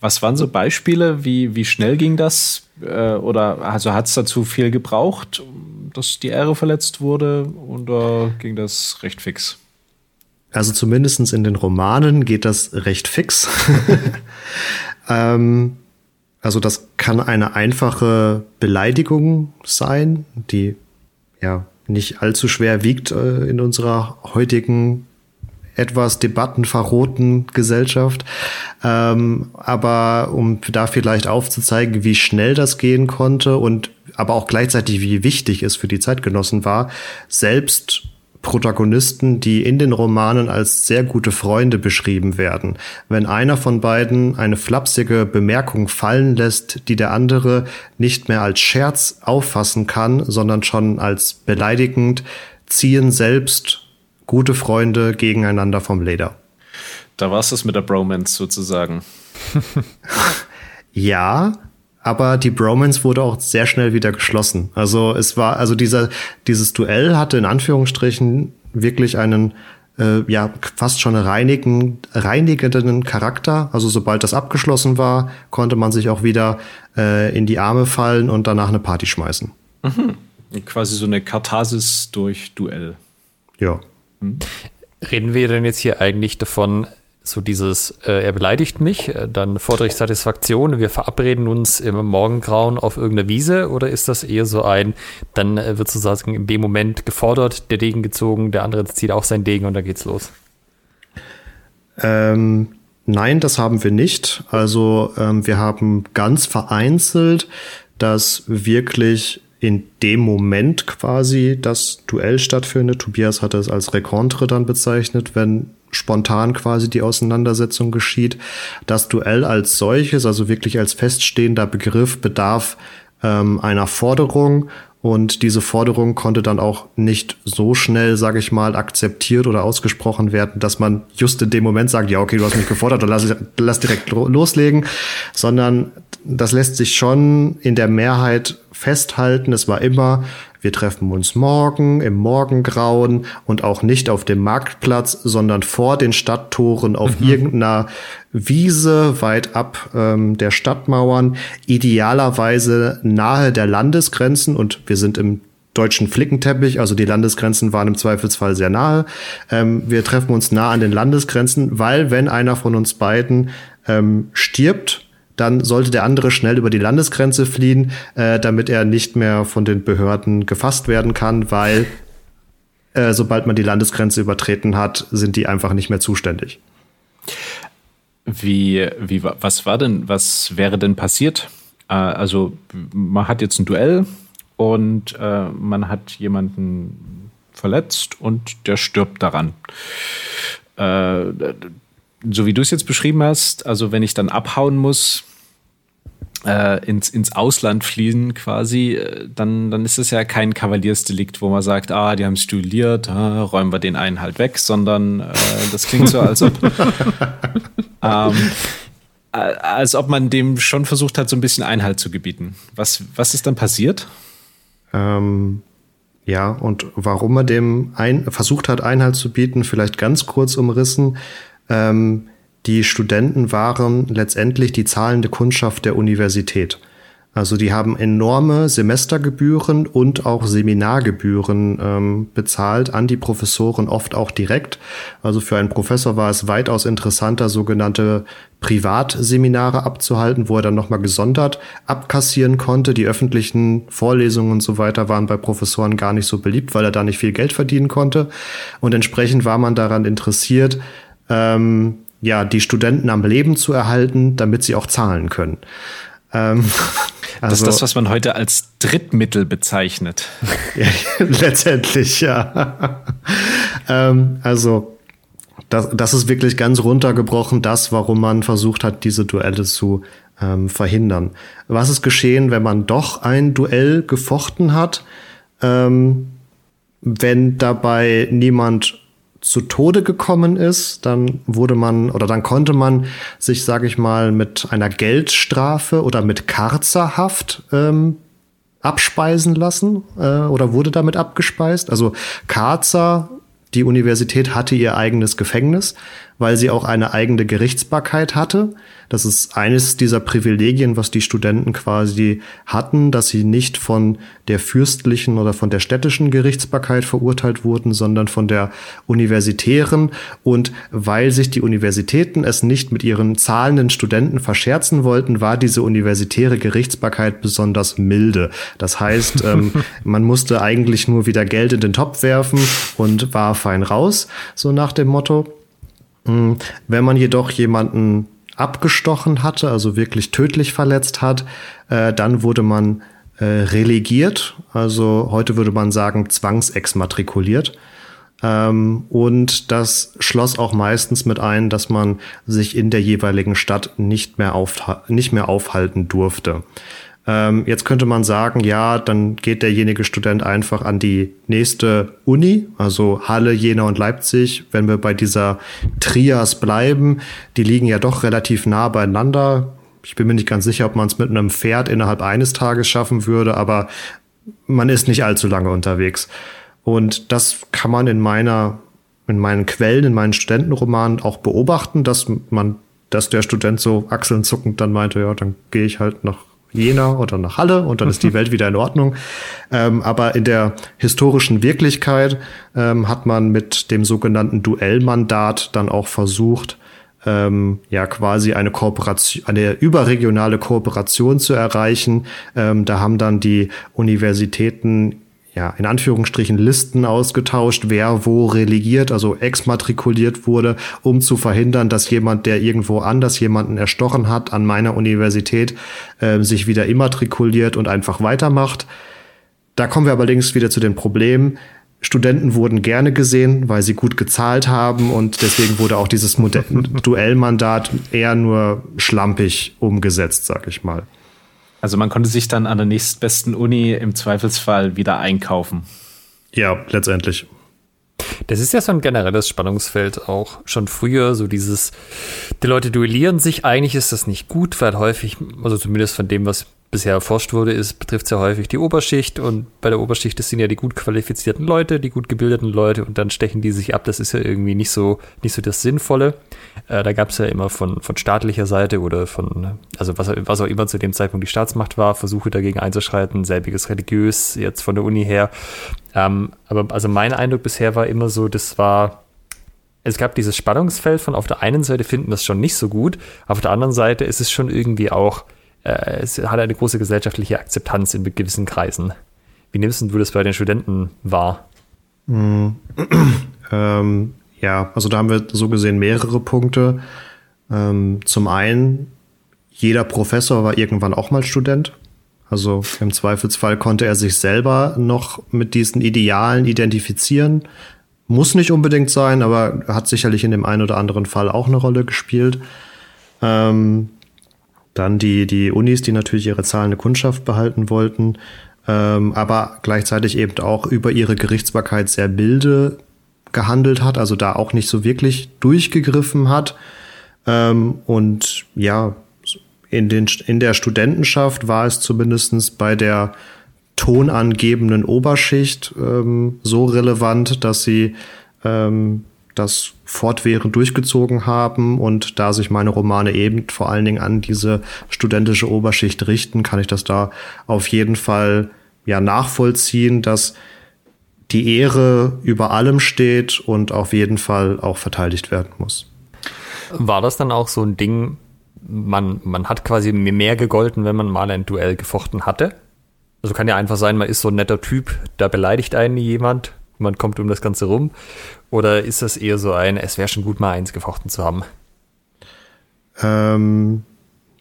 Was waren so Beispiele? Wie, wie schnell ging das? Äh, oder also hat es dazu viel gebraucht, dass die Ehre verletzt wurde? Oder ging das recht fix? Also zumindest in den Romanen geht das recht fix. ähm, also das kann eine einfache Beleidigung sein, die ja nicht allzu schwer wiegt äh, in unserer heutigen etwas debattenverrohten Gesellschaft. Ähm, aber um da vielleicht aufzuzeigen, wie schnell das gehen konnte und aber auch gleichzeitig wie wichtig es für die Zeitgenossen war, selbst Protagonisten, die in den Romanen als sehr gute Freunde beschrieben werden. Wenn einer von beiden eine flapsige Bemerkung fallen lässt, die der andere nicht mehr als Scherz auffassen kann, sondern schon als beleidigend, ziehen selbst gute Freunde gegeneinander vom Leder. Da war es das mit der Bromance sozusagen. ja, aber die Bromance wurde auch sehr schnell wieder geschlossen. Also es war, also dieser, dieses Duell hatte in Anführungsstrichen wirklich einen äh, ja fast schon reinigen, reinigenden Charakter. Also sobald das abgeschlossen war, konnte man sich auch wieder äh, in die Arme fallen und danach eine Party schmeißen. Mhm. Quasi so eine Katharsis durch Duell. Ja. Reden wir denn jetzt hier eigentlich davon, So dieses, äh, er beleidigt mich, äh, dann fordere ich Satisfaktion, wir verabreden uns im Morgengrauen auf irgendeiner Wiese oder ist das eher so ein, dann äh, wird sozusagen in dem Moment gefordert, der Degen gezogen, der andere zieht auch sein Degen und dann geht's los? Ähm, nein, das haben wir nicht. Also ähm, wir haben ganz vereinzelt, dass wirklich in dem Moment quasi das Duell stattfindet. Tobias hatte es als Rekontre dann bezeichnet, wenn spontan quasi die Auseinandersetzung geschieht. Das Duell als solches, also wirklich als feststehender Begriff, bedarf ähm, einer Forderung und diese Forderung konnte dann auch nicht so schnell, sage ich mal, akzeptiert oder ausgesprochen werden, dass man just in dem Moment sagt, ja, okay, du hast mich gefordert, dann lass, lass direkt loslegen, sondern das lässt sich schon in der Mehrheit festhalten. Es war immer, wir treffen uns morgen im Morgengrauen und auch nicht auf dem Marktplatz, sondern vor den Stadttoren auf mhm. irgendeiner Wiese weit ab ähm, der Stadtmauern, idealerweise nahe der Landesgrenzen und wir sind im deutschen Flickenteppich, also die Landesgrenzen waren im Zweifelsfall sehr nahe. Ähm, wir treffen uns nah an den Landesgrenzen, weil wenn einer von uns beiden ähm, stirbt, dann sollte der andere schnell über die Landesgrenze fliehen, äh, damit er nicht mehr von den Behörden gefasst werden kann, weil äh, sobald man die Landesgrenze übertreten hat, sind die einfach nicht mehr zuständig. Wie, wie, was war denn, was wäre denn passiert? Äh, also, man hat jetzt ein Duell und äh, man hat jemanden verletzt und der stirbt daran. Äh, so wie du es jetzt beschrieben hast, also wenn ich dann abhauen muss, äh, ins, ins Ausland fliehen quasi, äh, dann, dann ist es ja kein Kavaliersdelikt, wo man sagt, ah, die haben es duelliert, ah, räumen wir den einen halt weg, sondern äh, das klingt so, als ob, ähm, als ob man dem schon versucht hat, so ein bisschen Einhalt zu gebieten. Was, was ist dann passiert? Ähm, ja, und warum man dem ein, versucht hat, Einhalt zu bieten, vielleicht ganz kurz umrissen. Ähm, die Studenten waren letztendlich die zahlende Kundschaft der Universität. Also die haben enorme Semestergebühren und auch Seminargebühren ähm, bezahlt an die Professoren, oft auch direkt. Also für einen Professor war es weitaus interessanter, sogenannte Privatseminare abzuhalten, wo er dann nochmal gesondert abkassieren konnte. Die öffentlichen Vorlesungen und so weiter waren bei Professoren gar nicht so beliebt, weil er da nicht viel Geld verdienen konnte. Und entsprechend war man daran interessiert, ähm, ja, die Studenten am Leben zu erhalten, damit sie auch zahlen können. Ähm, also, das ist das, was man heute als Drittmittel bezeichnet. letztendlich, ja. ähm, also, das, das ist wirklich ganz runtergebrochen, das, warum man versucht hat, diese Duelle zu ähm, verhindern. Was ist geschehen, wenn man doch ein Duell gefochten hat, ähm, wenn dabei niemand zu Tode gekommen ist, dann wurde man oder dann konnte man sich, sage ich mal, mit einer Geldstrafe oder mit Karzerhaft ähm, abspeisen lassen äh, oder wurde damit abgespeist. Also Karzer, die Universität hatte ihr eigenes Gefängnis, weil sie auch eine eigene Gerichtsbarkeit hatte. Das ist eines dieser Privilegien, was die Studenten quasi hatten, dass sie nicht von der fürstlichen oder von der städtischen Gerichtsbarkeit verurteilt wurden, sondern von der universitären. Und weil sich die Universitäten es nicht mit ihren zahlenden Studenten verscherzen wollten, war diese universitäre Gerichtsbarkeit besonders milde. Das heißt, ähm, man musste eigentlich nur wieder Geld in den Topf werfen und war fein raus, so nach dem Motto. Hm, wenn man jedoch jemanden abgestochen hatte, also wirklich tödlich verletzt hat, äh, dann wurde man äh, relegiert, also heute würde man sagen zwangsexmatrikuliert. Ähm, und das schloss auch meistens mit ein, dass man sich in der jeweiligen Stadt nicht mehr, auf, nicht mehr aufhalten durfte. Ähm, jetzt könnte man sagen, ja, dann geht derjenige Student einfach an die nächste Uni, also Halle, Jena und Leipzig. Wenn wir bei dieser Trias bleiben, die liegen ja doch relativ nah beieinander. Ich bin mir nicht ganz sicher, ob man es mit einem Pferd innerhalb eines Tages schaffen würde, aber man ist nicht allzu lange unterwegs. Und das kann man in meiner, in meinen Quellen, in meinen Studentenromanen auch beobachten, dass man, dass der Student so achselnzuckend dann meinte, ja, dann gehe ich halt nach Jena oder nach Halle und dann ist die Welt wieder in Ordnung. Ähm, aber in der historischen Wirklichkeit ähm, hat man mit dem sogenannten Duellmandat dann auch versucht, ähm, ja quasi eine Kooperation, eine überregionale Kooperation zu erreichen. Ähm, da haben dann die Universitäten ja, in Anführungsstrichen Listen ausgetauscht, wer wo relegiert, also exmatrikuliert wurde, um zu verhindern, dass jemand, der irgendwo anders jemanden erstochen hat, an meiner Universität äh, sich wieder immatrikuliert und einfach weitermacht. Da kommen wir allerdings wieder zu den Problemen. Studenten wurden gerne gesehen, weil sie gut gezahlt haben und deswegen wurde auch dieses Duellmandat eher nur schlampig umgesetzt, sag ich mal. Also man konnte sich dann an der nächstbesten Uni im Zweifelsfall wieder einkaufen. Ja, letztendlich. Das ist ja so ein generelles Spannungsfeld auch schon früher, so dieses, die Leute duellieren sich, eigentlich ist das nicht gut, weil häufig, also zumindest von dem, was bisher erforscht wurde, ist, betrifft sehr häufig die Oberschicht und bei der Oberschicht das sind ja die gut qualifizierten Leute, die gut gebildeten Leute und dann stechen die sich ab. Das ist ja irgendwie nicht so, nicht so das Sinnvolle. Äh, da gab es ja immer von, von staatlicher Seite oder von, also was, was auch immer zu dem Zeitpunkt die Staatsmacht war, Versuche dagegen einzuschreiten, selbiges religiös, jetzt von der Uni her. Ähm, aber also mein Eindruck bisher war immer so, das war, es gab dieses Spannungsfeld von auf der einen Seite finden das schon nicht so gut, auf der anderen Seite ist es schon irgendwie auch äh, es hat eine große gesellschaftliche Akzeptanz in gewissen Kreisen. Wie nimmst du das bei den Studenten wahr? Mm, ähm, ja, also da haben wir so gesehen mehrere Punkte. Ähm, zum einen, jeder Professor war irgendwann auch mal Student. Also im Zweifelsfall konnte er sich selber noch mit diesen Idealen identifizieren. Muss nicht unbedingt sein, aber hat sicherlich in dem einen oder anderen Fall auch eine Rolle gespielt. Ähm, dann die, die Unis, die natürlich ihre zahlende Kundschaft behalten wollten, ähm, aber gleichzeitig eben auch über ihre Gerichtsbarkeit sehr milde gehandelt hat, also da auch nicht so wirklich durchgegriffen hat. Ähm, und ja, in, den, in der Studentenschaft war es zumindestens bei der tonangebenden Oberschicht ähm, so relevant, dass sie ähm, das fortwährend durchgezogen haben und da sich meine Romane eben vor allen Dingen an diese studentische Oberschicht richten, kann ich das da auf jeden Fall ja nachvollziehen, dass die Ehre über allem steht und auf jeden Fall auch verteidigt werden muss. War das dann auch so ein Ding, man, man hat quasi mehr gegolten, wenn man mal ein Duell gefochten hatte? Also kann ja einfach sein, man ist so ein netter Typ, da beleidigt einen jemand man kommt um das Ganze rum? Oder ist das eher so ein, es wäre schon gut, mal eins gefochten zu haben? Ähm,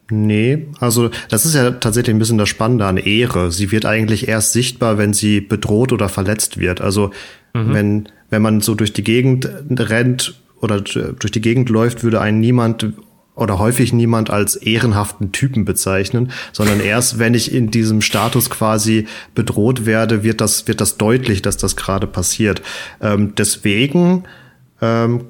nee, also das ist ja tatsächlich ein bisschen das Spannende an Ehre. Sie wird eigentlich erst sichtbar, wenn sie bedroht oder verletzt wird. Also mhm. wenn, wenn man so durch die Gegend rennt oder durch die Gegend läuft, würde einen niemand oder häufig niemand als ehrenhaften Typen bezeichnen, sondern erst wenn ich in diesem Status quasi bedroht werde, wird das, wird das deutlich, dass das gerade passiert. Ähm, deswegen ähm,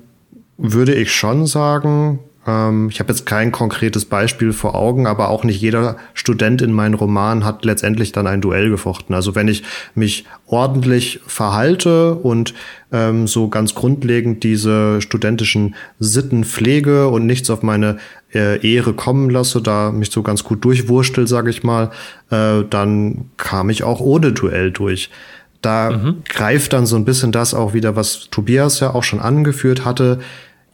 würde ich schon sagen, ähm, ich habe jetzt kein konkretes Beispiel vor Augen, aber auch nicht jeder Student in meinen Roman hat letztendlich dann ein Duell gefochten. Also wenn ich mich ordentlich verhalte und ähm, so ganz grundlegend diese studentischen Sitten pflege und nichts auf meine äh, Ehre kommen lasse, da mich so ganz gut durchwurstel, sage ich mal, äh, dann kam ich auch ohne Duell durch. Da mhm. greift dann so ein bisschen das auch wieder, was Tobias ja auch schon angeführt hatte.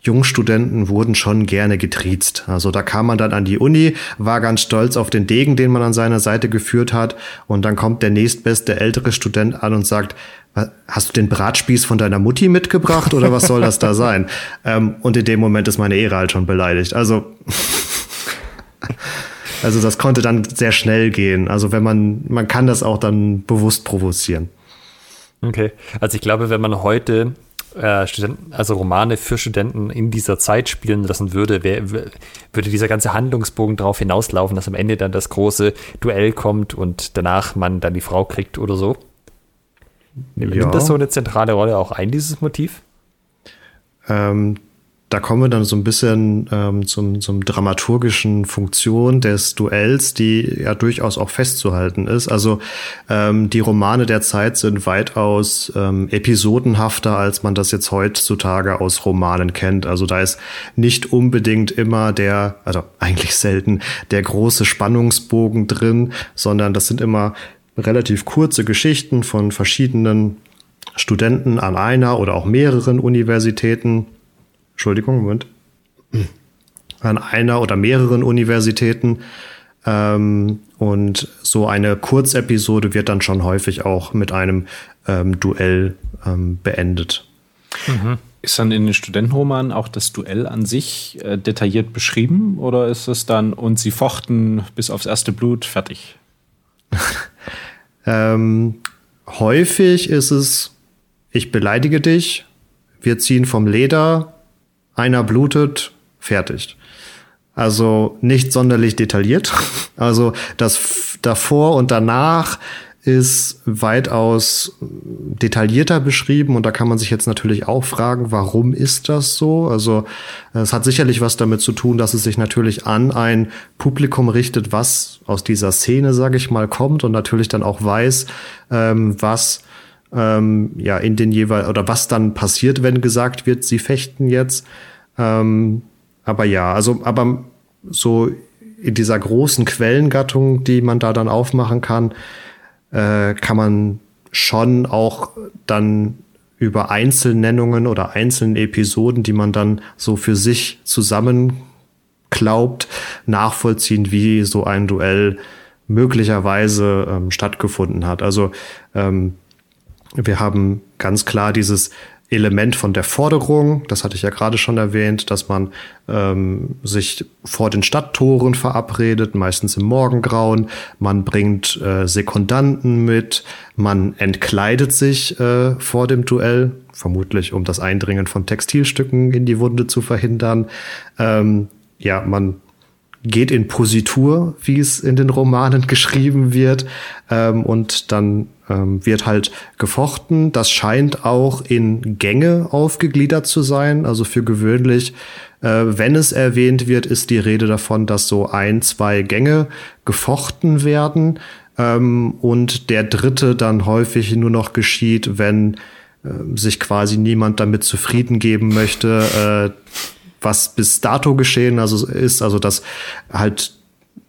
Jungstudenten wurden schon gerne getriezt. Also da kam man dann an die Uni, war ganz stolz auf den Degen, den man an seiner Seite geführt hat. Und dann kommt der nächstbeste ältere Student an und sagt, hast du den Bratspieß von deiner Mutti mitgebracht oder was soll das da sein? Ähm, und in dem Moment ist meine Ehre halt schon beleidigt. Also, also das konnte dann sehr schnell gehen. Also wenn man, man kann das auch dann bewusst provozieren. Okay. Also ich glaube, wenn man heute äh, Studenten, also Romane für Studenten in dieser Zeit spielen lassen würde, wär, würde dieser ganze Handlungsbogen darauf hinauslaufen, dass am Ende dann das große Duell kommt und danach man dann die Frau kriegt oder so. Nimmt ja. das so eine zentrale Rolle auch ein, dieses Motiv? Ähm, da kommen wir dann so ein bisschen ähm, zum, zum dramaturgischen Funktion des Duells, die ja durchaus auch festzuhalten ist. Also ähm, die Romane der Zeit sind weitaus ähm, episodenhafter, als man das jetzt heutzutage aus Romanen kennt. Also da ist nicht unbedingt immer der, also eigentlich selten, der große Spannungsbogen drin, sondern das sind immer relativ kurze Geschichten von verschiedenen Studenten an einer oder auch mehreren Universitäten Entschuldigung, Moment. an einer oder mehreren Universitäten. Ähm, und so eine Kurzepisode wird dann schon häufig auch mit einem ähm, Duell ähm, beendet. Mhm. Ist dann in den Studentenromanen auch das Duell an sich äh, detailliert beschrieben oder ist es dann und sie fochten bis aufs erste Blut fertig? ähm, häufig ist es, ich beleidige dich, wir ziehen vom Leder, einer blutet, fertig. Also nicht sonderlich detailliert. Also das davor und danach ist weitaus detaillierter beschrieben und da kann man sich jetzt natürlich auch fragen, warum ist das so? Also es hat sicherlich was damit zu tun, dass es sich natürlich an ein Publikum richtet, was aus dieser Szene, sage ich mal, kommt und natürlich dann auch weiß, ähm, was ähm, ja in den jeweil oder was dann passiert, wenn gesagt wird, sie fechten jetzt. Ähm, aber ja, also, aber so in dieser großen Quellengattung, die man da dann aufmachen kann, äh, kann man schon auch dann über Einzelnennungen oder einzelne Episoden, die man dann so für sich zusammen glaubt, nachvollziehen, wie so ein Duell möglicherweise ähm, stattgefunden hat. Also ähm, wir haben ganz klar dieses Element von der Forderung, das hatte ich ja gerade schon erwähnt, dass man ähm, sich vor den Stadttoren verabredet, meistens im Morgengrauen, man bringt äh, Sekundanten mit, man entkleidet sich äh, vor dem Duell, vermutlich um das Eindringen von Textilstücken in die Wunde zu verhindern. Ähm, ja, man geht in Positur, wie es in den Romanen geschrieben wird, ähm, und dann ähm, wird halt gefochten. Das scheint auch in Gänge aufgegliedert zu sein. Also für gewöhnlich, äh, wenn es erwähnt wird, ist die Rede davon, dass so ein, zwei Gänge gefochten werden ähm, und der dritte dann häufig nur noch geschieht, wenn äh, sich quasi niemand damit zufrieden geben möchte, äh, was bis dato geschehen also ist, also dass halt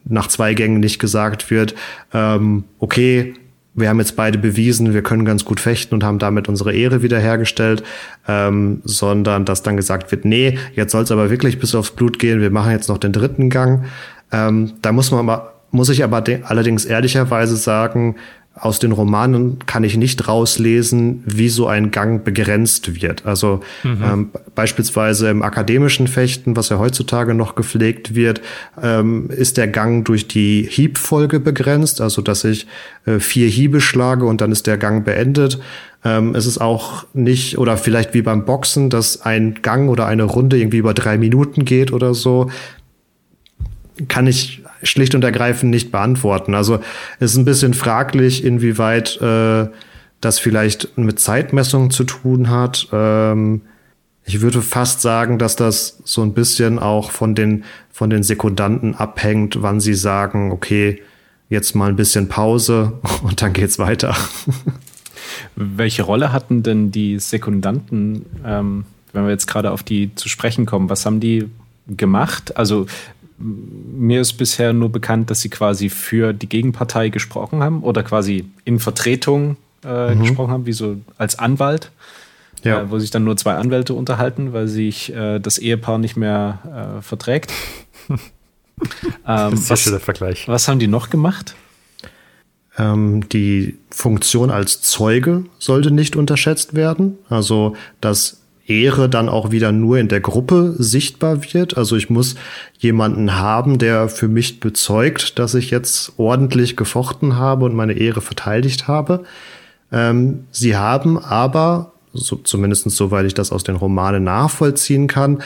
nach zwei Gängen nicht gesagt wird, ähm, okay, wir haben jetzt beide bewiesen, wir können ganz gut fechten und haben damit unsere Ehre wiederhergestellt, ähm, sondern dass dann gesagt wird, nee, jetzt soll es aber wirklich bis aufs Blut gehen, wir machen jetzt noch den dritten Gang. Ähm, da muss man aber, muss ich aber allerdings ehrlicherweise sagen, aus den Romanen kann ich nicht rauslesen, wie so ein Gang begrenzt wird. Also mhm. ähm, beispielsweise im akademischen Fechten, was ja heutzutage noch gepflegt wird, ähm, ist der Gang durch die Hiebfolge begrenzt, also dass ich äh, vier Hiebe schlage und dann ist der Gang beendet. Ähm, es ist auch nicht, oder vielleicht wie beim Boxen, dass ein Gang oder eine Runde irgendwie über drei Minuten geht oder so. Kann ich schlicht und ergreifend nicht beantworten. Also es ist ein bisschen fraglich, inwieweit äh, das vielleicht mit Zeitmessung zu tun hat. Ähm, ich würde fast sagen, dass das so ein bisschen auch von den, von den Sekundanten abhängt, wann sie sagen, okay, jetzt mal ein bisschen Pause und dann geht's weiter. Welche Rolle hatten denn die Sekundanten, ähm, wenn wir jetzt gerade auf die zu sprechen kommen? Was haben die gemacht? Also mir ist bisher nur bekannt, dass sie quasi für die Gegenpartei gesprochen haben oder quasi in Vertretung äh, mhm. gesprochen haben, wie so als Anwalt. Ja. Äh, wo sich dann nur zwei Anwälte unterhalten, weil sich äh, das Ehepaar nicht mehr äh, verträgt. ähm, das ist was, der Vergleich. Was haben die noch gemacht? Ähm, die Funktion als Zeuge sollte nicht unterschätzt werden. Also, dass Ehre dann auch wieder nur in der Gruppe sichtbar wird. Also ich muss jemanden haben, der für mich bezeugt, dass ich jetzt ordentlich gefochten habe und meine Ehre verteidigt habe. Ähm, sie haben aber, so, zumindest soweit ich das aus den Romanen nachvollziehen kann,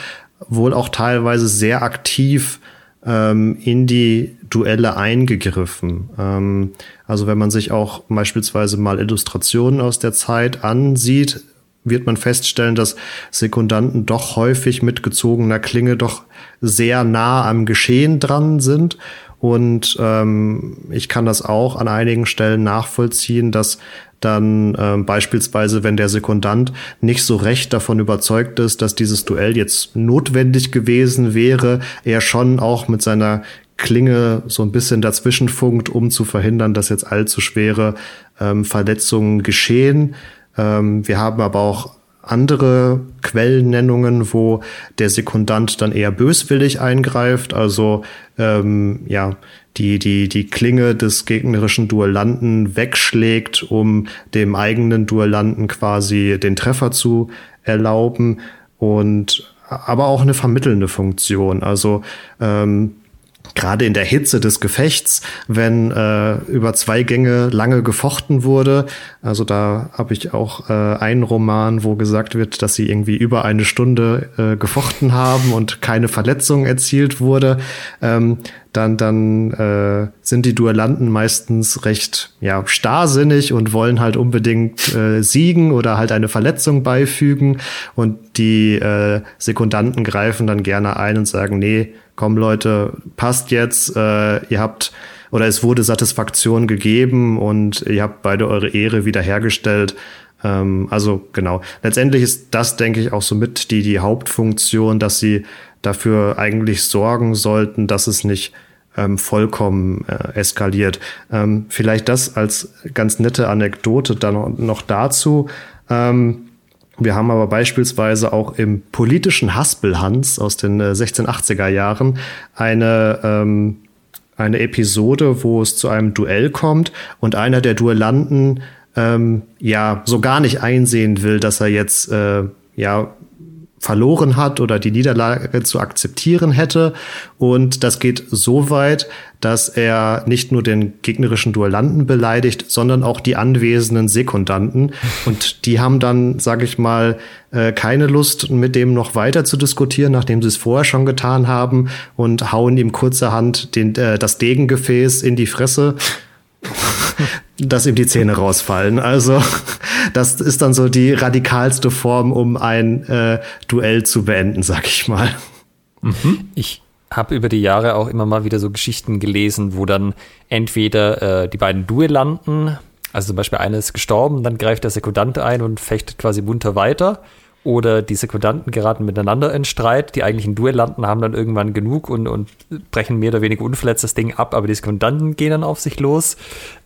wohl auch teilweise sehr aktiv ähm, in die Duelle eingegriffen. Ähm, also wenn man sich auch beispielsweise mal Illustrationen aus der Zeit ansieht, wird man feststellen, dass Sekundanten doch häufig mit gezogener Klinge doch sehr nah am Geschehen dran sind. Und ähm, ich kann das auch an einigen Stellen nachvollziehen, dass dann ähm, beispielsweise, wenn der Sekundant nicht so recht davon überzeugt ist, dass dieses Duell jetzt notwendig gewesen wäre, er schon auch mit seiner Klinge so ein bisschen dazwischen funkt, um zu verhindern, dass jetzt allzu schwere ähm, Verletzungen geschehen. Ähm, wir haben aber auch andere Quellennennungen, wo der Sekundant dann eher böswillig eingreift, also ähm, ja, die, die, die Klinge des gegnerischen Duellanten wegschlägt, um dem eigenen Duellanten quasi den Treffer zu erlauben und aber auch eine vermittelnde Funktion. Also ähm, gerade in der Hitze des Gefechts, wenn äh, über zwei Gänge lange gefochten wurde. Also da habe ich auch äh, einen Roman, wo gesagt wird, dass sie irgendwie über eine Stunde äh, gefochten haben und keine Verletzung erzielt wurde. Ähm, dann dann äh, sind die Duellanten meistens recht ja starrsinnig und wollen halt unbedingt äh, siegen oder halt eine Verletzung beifügen und die äh, Sekundanten greifen dann gerne ein und sagen nee komm Leute, passt jetzt, äh, ihr habt oder es wurde Satisfaktion gegeben und ihr habt beide eure Ehre wiederhergestellt. Ähm, also genau. Letztendlich ist das, denke ich, auch so mit die, die Hauptfunktion, dass sie dafür eigentlich sorgen sollten, dass es nicht ähm, vollkommen äh, eskaliert. Ähm, vielleicht das als ganz nette Anekdote dann noch dazu. Ähm, wir haben aber beispielsweise auch im politischen Haspelhans aus den äh, 1680er Jahren eine, ähm, eine Episode, wo es zu einem Duell kommt und einer der Duellanten ähm, ja so gar nicht einsehen will, dass er jetzt äh, ja verloren hat oder die Niederlage zu akzeptieren hätte. Und das geht so weit, dass er nicht nur den gegnerischen Duellanten beleidigt, sondern auch die anwesenden Sekundanten. Und die haben dann, sage ich mal, äh, keine Lust, mit dem noch weiter zu diskutieren, nachdem sie es vorher schon getan haben und hauen ihm kurzerhand den, äh, das Degengefäß in die Fresse dass ihm die Zähne rausfallen. Also das ist dann so die radikalste Form, um ein äh, Duell zu beenden, sag ich mal. Mhm. Ich habe über die Jahre auch immer mal wieder so Geschichten gelesen, wo dann entweder äh, die beiden Duellanten, also zum Beispiel einer ist gestorben, dann greift der Sekundant ein und fechtet quasi munter weiter oder die Sekundanten geraten miteinander in Streit. Die eigentlichen Duellanten haben dann irgendwann genug und, und brechen mehr oder weniger unverletzt das Ding ab, aber die Sekundanten gehen dann auf sich los.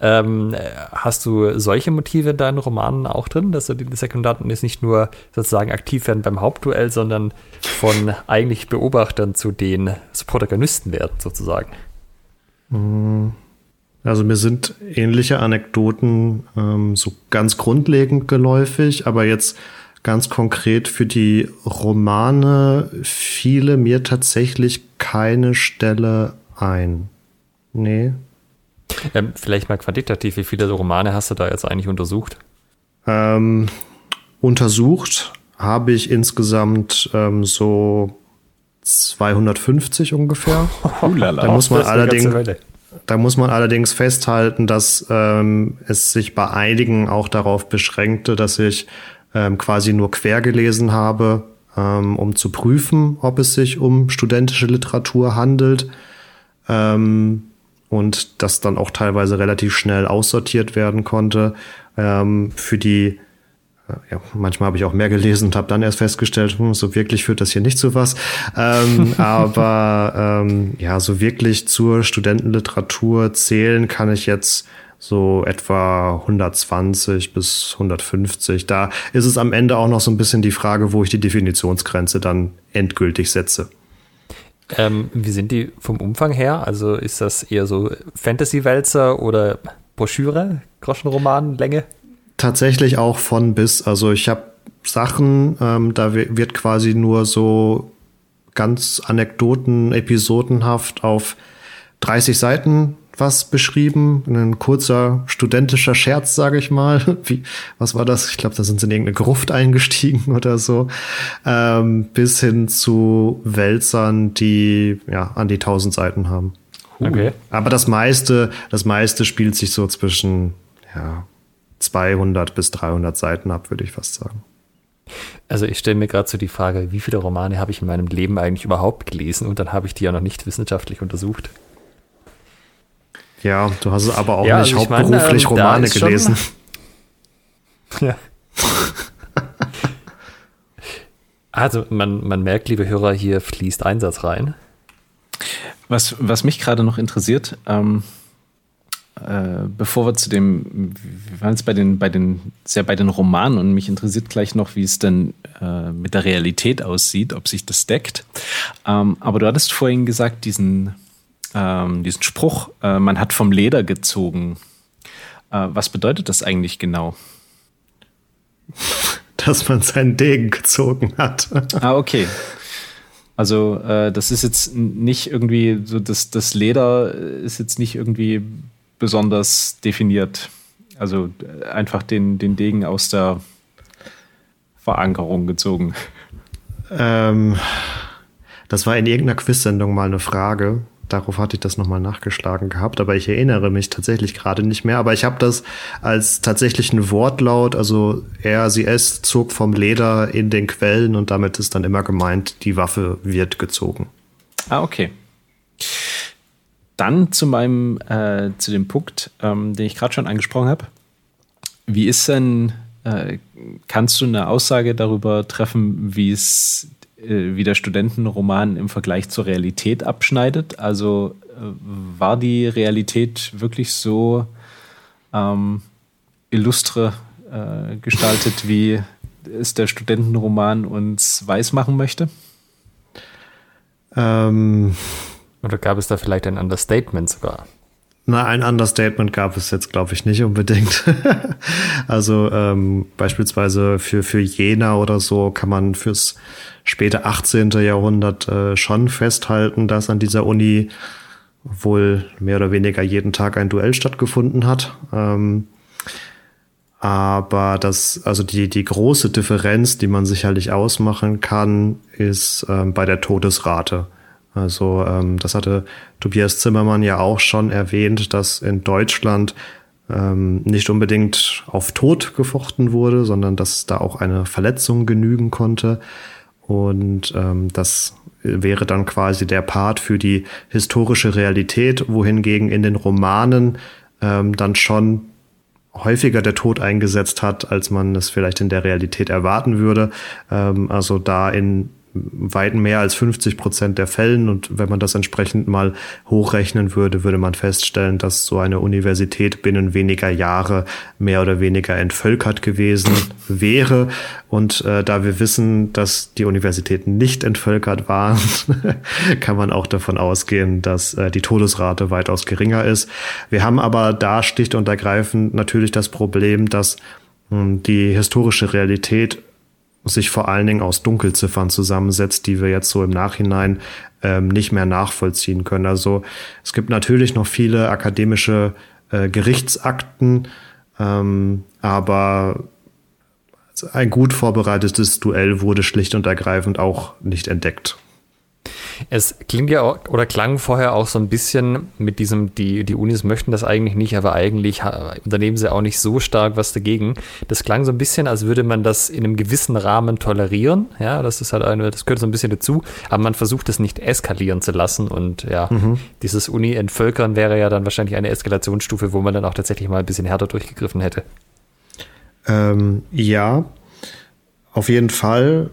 Ähm, hast du solche Motive in deinen Romanen auch drin, dass die Sekundanten jetzt nicht nur sozusagen aktiv werden beim Hauptduell, sondern von eigentlich Beobachtern zu den Protagonisten werden, sozusagen? Also mir sind ähnliche Anekdoten ähm, so ganz grundlegend geläufig, aber jetzt ganz konkret für die Romane fiele mir tatsächlich keine Stelle ein. Nee. Ähm, vielleicht mal quantitativ, wie viele Romane hast du da jetzt eigentlich untersucht? Ähm, untersucht habe ich insgesamt ähm, so 250 ungefähr. Oh, da muss man allerdings, da muss man allerdings festhalten, dass ähm, es sich bei einigen auch darauf beschränkte, dass ich ähm, quasi nur quer gelesen habe, ähm, um zu prüfen, ob es sich um studentische Literatur handelt. Ähm, und das dann auch teilweise relativ schnell aussortiert werden konnte. Ähm, für die äh, ja, manchmal habe ich auch mehr gelesen und habe dann erst festgestellt, hm, so wirklich führt das hier nicht zu was. Ähm, aber ähm, ja, so wirklich zur Studentenliteratur zählen kann ich jetzt so etwa 120 bis 150. Da ist es am Ende auch noch so ein bisschen die Frage, wo ich die Definitionsgrenze dann endgültig setze. Ähm, wie sind die vom Umfang her? Also ist das eher so Fantasy-Wälzer oder Broschüre, Groschenroman-Länge? Tatsächlich auch von bis. Also ich habe Sachen, ähm, da wird quasi nur so ganz Anekdoten, episodenhaft auf 30 Seiten was beschrieben, ein kurzer studentischer Scherz, sage ich mal. Wie, was war das? Ich glaube, da sind sie in irgendeine Gruft eingestiegen oder so. Ähm, bis hin zu Wälzern, die ja an die tausend Seiten haben. Okay. Aber das meiste, das meiste spielt sich so zwischen ja, 200 bis 300 Seiten ab, würde ich fast sagen. Also ich stelle mir gerade so die Frage, wie viele Romane habe ich in meinem Leben eigentlich überhaupt gelesen und dann habe ich die ja noch nicht wissenschaftlich untersucht. Ja, du hast aber auch ja, nicht also hauptberuflich meine, ähm, Romane gelesen. ja. also man, man merkt, liebe Hörer, hier fließt Einsatz rein. Was, was mich gerade noch interessiert, ähm, äh, bevor wir zu dem, wir waren jetzt bei den, bei den, sehr bei den Romanen und mich interessiert gleich noch, wie es denn äh, mit der Realität aussieht, ob sich das deckt. Ähm, aber du hattest vorhin gesagt, diesen, ähm, diesen Spruch, äh, man hat vom Leder gezogen. Äh, was bedeutet das eigentlich genau? Dass man seinen Degen gezogen hat. ah, okay. Also äh, das ist jetzt nicht irgendwie so, das, das Leder ist jetzt nicht irgendwie besonders definiert. Also äh, einfach den, den Degen aus der Verankerung gezogen. Ähm, das war in irgendeiner Quiz-Sendung mal eine Frage. Darauf hatte ich das nochmal nachgeschlagen gehabt, aber ich erinnere mich tatsächlich gerade nicht mehr. Aber ich habe das als tatsächlichen Wortlaut, also er, sie, es zog vom Leder in den Quellen und damit ist dann immer gemeint, die Waffe wird gezogen. Ah, okay. Dann zu meinem, äh, zu dem Punkt, ähm, den ich gerade schon angesprochen habe. Wie ist denn, äh, kannst du eine Aussage darüber treffen, wie es äh, wie der Studentenroman im Vergleich zur Realität abschneidet. Also äh, war die Realität wirklich so ähm, illustre äh, gestaltet, wie es der Studentenroman uns weismachen möchte? Ähm, Oder gab es da vielleicht ein Understatement sogar? Na, ein Understatement gab es jetzt, glaube ich, nicht unbedingt. also ähm, beispielsweise für, für Jena oder so kann man fürs späte 18. Jahrhundert äh, schon festhalten, dass an dieser Uni wohl mehr oder weniger jeden Tag ein Duell stattgefunden hat. Ähm, aber das, also die, die große Differenz, die man sicherlich ausmachen kann, ist ähm, bei der Todesrate. Also ähm, das hatte Tobias Zimmermann ja auch schon erwähnt, dass in Deutschland ähm, nicht unbedingt auf Tod gefochten wurde, sondern dass da auch eine Verletzung genügen konnte. Und ähm, das wäre dann quasi der Part für die historische Realität, wohingegen in den Romanen ähm, dann schon häufiger der Tod eingesetzt hat, als man es vielleicht in der Realität erwarten würde. Ähm, also da in weit mehr als 50 Prozent der Fällen. Und wenn man das entsprechend mal hochrechnen würde, würde man feststellen, dass so eine Universität binnen weniger Jahre mehr oder weniger entvölkert gewesen wäre. Und äh, da wir wissen, dass die Universitäten nicht entvölkert waren, kann man auch davon ausgehen, dass äh, die Todesrate weitaus geringer ist. Wir haben aber da sticht und ergreifend natürlich das Problem, dass mh, hm, die historische Realität sich vor allen Dingen aus Dunkelziffern zusammensetzt, die wir jetzt so im Nachhinein ähm, nicht mehr nachvollziehen können. Also es gibt natürlich noch viele akademische äh, Gerichtsakten, ähm, aber ein gut vorbereitetes Duell wurde schlicht und ergreifend auch nicht entdeckt. Es klingt ja auch, oder klang vorher auch so ein bisschen mit diesem, die, die Unis möchten das eigentlich nicht, aber eigentlich unternehmen sie auch nicht so stark was dagegen. Das klang so ein bisschen, als würde man das in einem gewissen Rahmen tolerieren. Ja, das ist halt eine, das gehört so ein bisschen dazu, aber man versucht es nicht eskalieren zu lassen und ja, mhm. dieses Uni-Entvölkern wäre ja dann wahrscheinlich eine Eskalationsstufe, wo man dann auch tatsächlich mal ein bisschen härter durchgegriffen hätte. Ähm, ja, auf jeden Fall.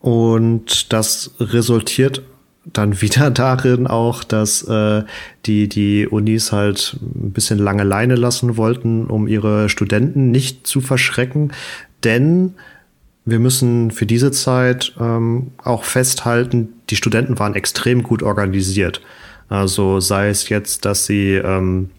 Und das resultiert dann wieder darin auch, dass äh, die, die Unis halt ein bisschen lange Leine lassen wollten, um ihre Studenten nicht zu verschrecken. Denn wir müssen für diese Zeit ähm, auch festhalten, die Studenten waren extrem gut organisiert. Also sei es jetzt, dass sie ähm,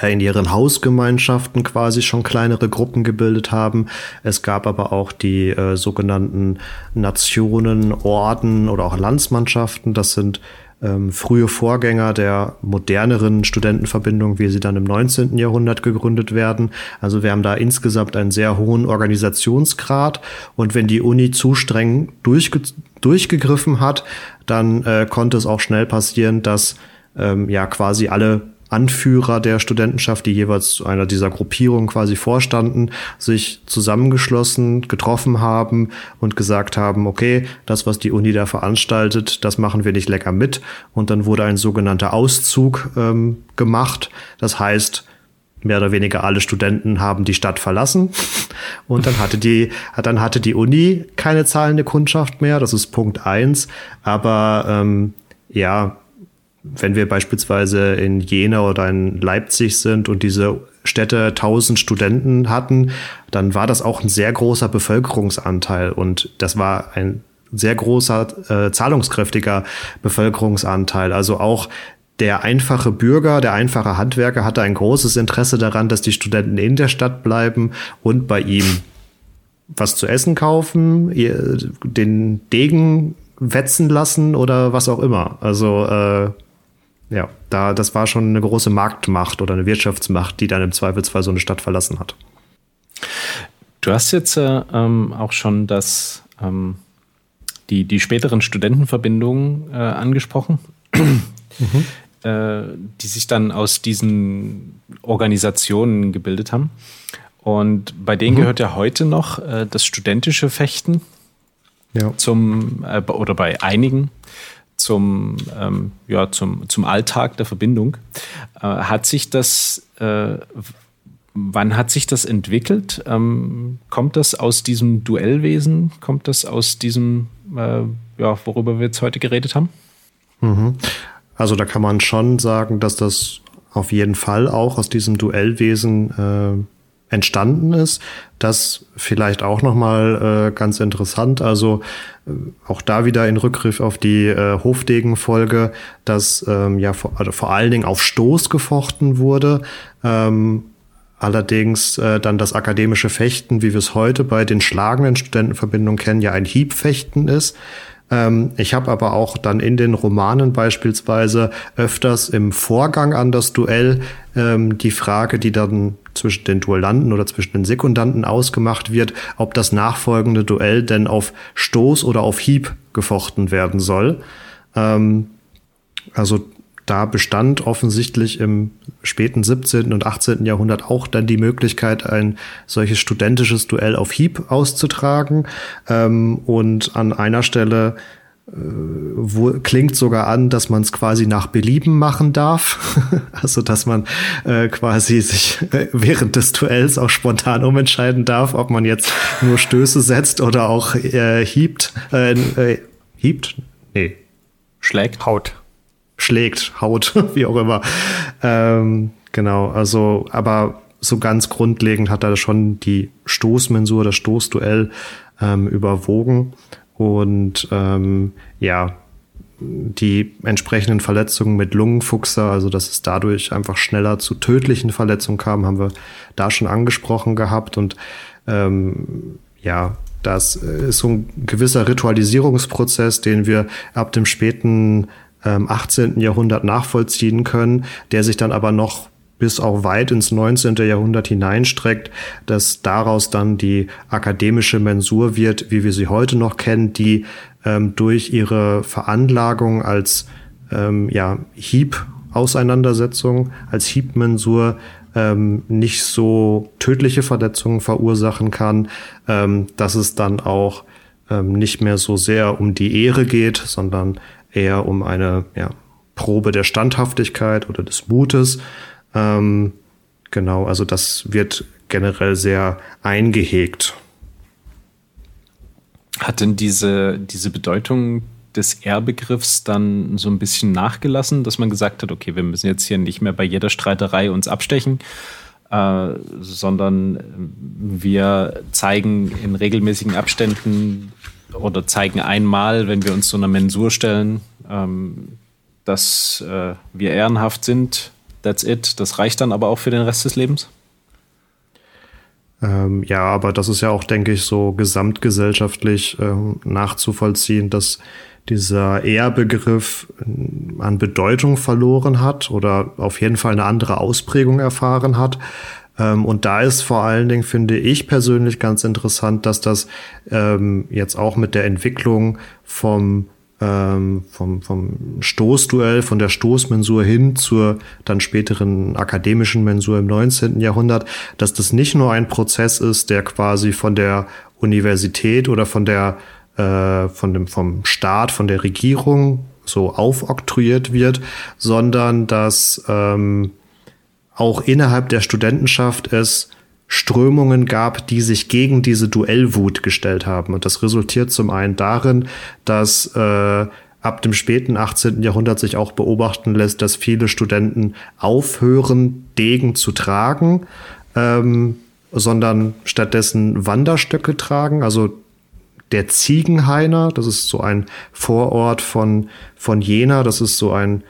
ja in ihren Hausgemeinschaften quasi schon kleinere Gruppen gebildet haben. Es gab aber auch die äh, sogenannten Nationen, Orden oder auch Landsmannschaften. Das sind ähm, frühe Vorgänger der moderneren Studentenverbindung, wie sie dann im 19. Jahrhundert gegründet werden. Also wir haben da insgesamt einen sehr hohen Organisationsgrad. Und wenn die Uni zu streng durchge durchgegriffen hat, dann äh, konnte es auch schnell passieren, dass ähm, ja quasi alle Anführer der Studentenschaft, die jeweils zu einer dieser Gruppierungen quasi vorstanden, sich zusammengeschlossen, getroffen haben und gesagt haben, okay, das, was die Uni da veranstaltet, das machen wir nicht lecker mit. Und dann wurde ein sogenannter Auszug ähm, gemacht. Das heißt, mehr oder weniger alle Studenten haben die Stadt verlassen und dann hatte die dann hatte die Uni keine zahlende Kundschaft mehr das ist Punkt eins aber ähm, ja wenn wir beispielsweise in Jena oder in Leipzig sind und diese Städte 1000 Studenten hatten, dann war das auch ein sehr großer Bevölkerungsanteil und das war ein sehr großer äh, zahlungskräftiger Bevölkerungsanteil. Also auch der einfache Bürger, der einfache Handwerker hatte ein großes Interesse daran, dass die Studenten in der Stadt bleiben und bei ihm was zu essen kaufen, den Degen wetzen lassen oder was auch immer. Also äh, ja, da das war schon eine große Marktmacht oder eine Wirtschaftsmacht, die dann im Zweifelsfall so eine Stadt verlassen hat. Du hast jetzt äh, ähm, auch schon das ähm, die die späteren Studentenverbindungen äh, angesprochen. Mhm. Äh, die sich dann aus diesen Organisationen gebildet haben. Und bei denen mhm. gehört ja heute noch äh, das studentische Fechten ja. zum, äh, oder bei einigen zum, ähm, ja, zum, zum Alltag der Verbindung. Äh, hat sich das, äh, wann hat sich das entwickelt? Ähm, kommt das aus diesem Duellwesen? Kommt das aus diesem, äh, ja, worüber wir jetzt heute geredet haben? Mhm. Also da kann man schon sagen, dass das auf jeden Fall auch aus diesem Duellwesen äh, entstanden ist. Das vielleicht auch noch mal äh, ganz interessant. Also äh, auch da wieder in Rückgriff auf die äh, Hofdegen-Folge, dass ähm, ja vor, also vor allen Dingen auf Stoß gefochten wurde. Ähm, Allerdings äh, dann das akademische Fechten, wie wir es heute bei den schlagenden Studentenverbindungen kennen, ja ein Hiebfechten ist. Ähm, ich habe aber auch dann in den Romanen beispielsweise öfters im Vorgang an das Duell ähm, die Frage, die dann zwischen den Duellanten oder zwischen den Sekundanten ausgemacht wird, ob das nachfolgende Duell denn auf Stoß oder auf Hieb gefochten werden soll. Ähm, also da bestand offensichtlich im späten 17. und 18. Jahrhundert auch dann die Möglichkeit, ein solches studentisches Duell auf Hieb auszutragen. Ähm, und an einer Stelle äh, wo, klingt sogar an, dass man es quasi nach Belieben machen darf. also dass man äh, quasi sich äh, während des Duells auch spontan umentscheiden darf, ob man jetzt nur Stöße setzt oder auch äh, hiebt. Äh, äh, hiebt? Nee. Schlägt. Haut schlägt, haut, wie auch immer. Ähm, genau, also, aber so ganz grundlegend hat er schon die Stoßmensur, das Stoßduell ähm, überwogen. Und ähm, ja, die entsprechenden Verletzungen mit Lungenfuchser, also dass es dadurch einfach schneller zu tödlichen Verletzungen kam, haben wir da schon angesprochen gehabt. Und ähm, ja, das ist so ein gewisser Ritualisierungsprozess, den wir ab dem späten 18. Ähm, Jahrhundert nachvollziehen können, der sich dann aber noch bis auch weit ins 19. Jahrhundert hineinstreckt, dass daraus dann die akademische Mensur wird, wie wir sie heute noch kennen, die ähm, durch ihre Veranlagung als ähm, ja, Hieb-Auseinandersetzung, als Hiebmensur ähm, nicht so tödliche Verletzungen verursachen kann, ähm, dass es dann auch ähm, nicht mehr so sehr um die Ehre geht, sondern eher um eine ja, Probe der Standhaftigkeit oder des Mutes. Ähm, genau, also das wird generell sehr eingehegt. Hat denn diese, diese Bedeutung des Ehrbegriffs dann so ein bisschen nachgelassen, dass man gesagt hat, okay, wir müssen jetzt hier nicht mehr bei jeder Streiterei uns abstechen, äh, sondern wir zeigen in regelmäßigen Abständen oder zeigen einmal, wenn wir uns so einer Mensur stellen, ähm, dass äh, wir ehrenhaft sind. That's it. Das reicht dann aber auch für den Rest des Lebens? Ähm, ja, aber das ist ja auch, denke ich, so gesamtgesellschaftlich äh, nachzuvollziehen, dass dieser Ehrbegriff äh, an Bedeutung verloren hat oder auf jeden Fall eine andere Ausprägung erfahren hat. Ähm, und da ist vor allen Dingen, finde ich persönlich ganz interessant, dass das ähm, jetzt auch mit der Entwicklung vom ähm, vom, vom Stoßduell, von der Stoßmensur hin zur dann späteren akademischen Mensur im 19. Jahrhundert, dass das nicht nur ein Prozess ist, der quasi von der Universität oder von der äh, von dem vom Staat, von der Regierung so aufoktroyiert wird, sondern dass ähm, auch innerhalb der Studentenschaft es Strömungen gab, die sich gegen diese Duellwut gestellt haben. Und das resultiert zum einen darin, dass äh, ab dem späten 18. Jahrhundert sich auch beobachten lässt, dass viele Studenten aufhören, Degen zu tragen, ähm, sondern stattdessen Wanderstöcke tragen. Also der Ziegenhainer, das ist so ein Vorort von, von Jena, das ist so ein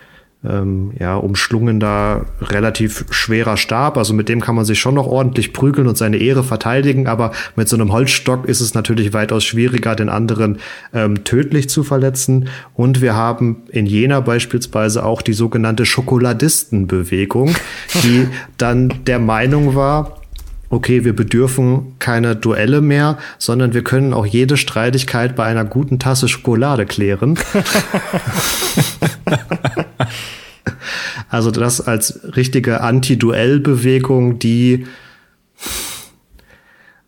ähm, ja, umschlungener, relativ schwerer Stab. Also mit dem kann man sich schon noch ordentlich prügeln und seine Ehre verteidigen, aber mit so einem Holzstock ist es natürlich weitaus schwieriger, den anderen ähm, tödlich zu verletzen. Und wir haben in Jena beispielsweise auch die sogenannte Schokoladistenbewegung, die dann der Meinung war, okay, wir bedürfen keine Duelle mehr, sondern wir können auch jede Streitigkeit bei einer guten Tasse Schokolade klären. also das als richtige Anti-Duell-Bewegung, die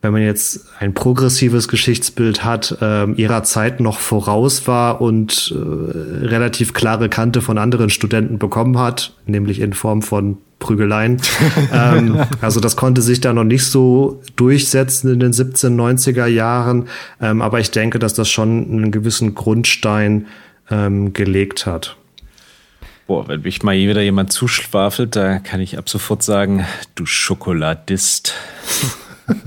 wenn man jetzt ein progressives Geschichtsbild hat, äh, ihrer Zeit noch voraus war und äh, relativ klare Kante von anderen Studenten bekommen hat, nämlich in Form von Prügeleien. ähm, also das konnte sich da noch nicht so durchsetzen in den 1790er Jahren, ähm, aber ich denke, dass das schon einen gewissen Grundstein ähm, gelegt hat. Boah, wenn mich mal wieder jemand zuschwafelt, da kann ich ab sofort sagen, du Schokoladist.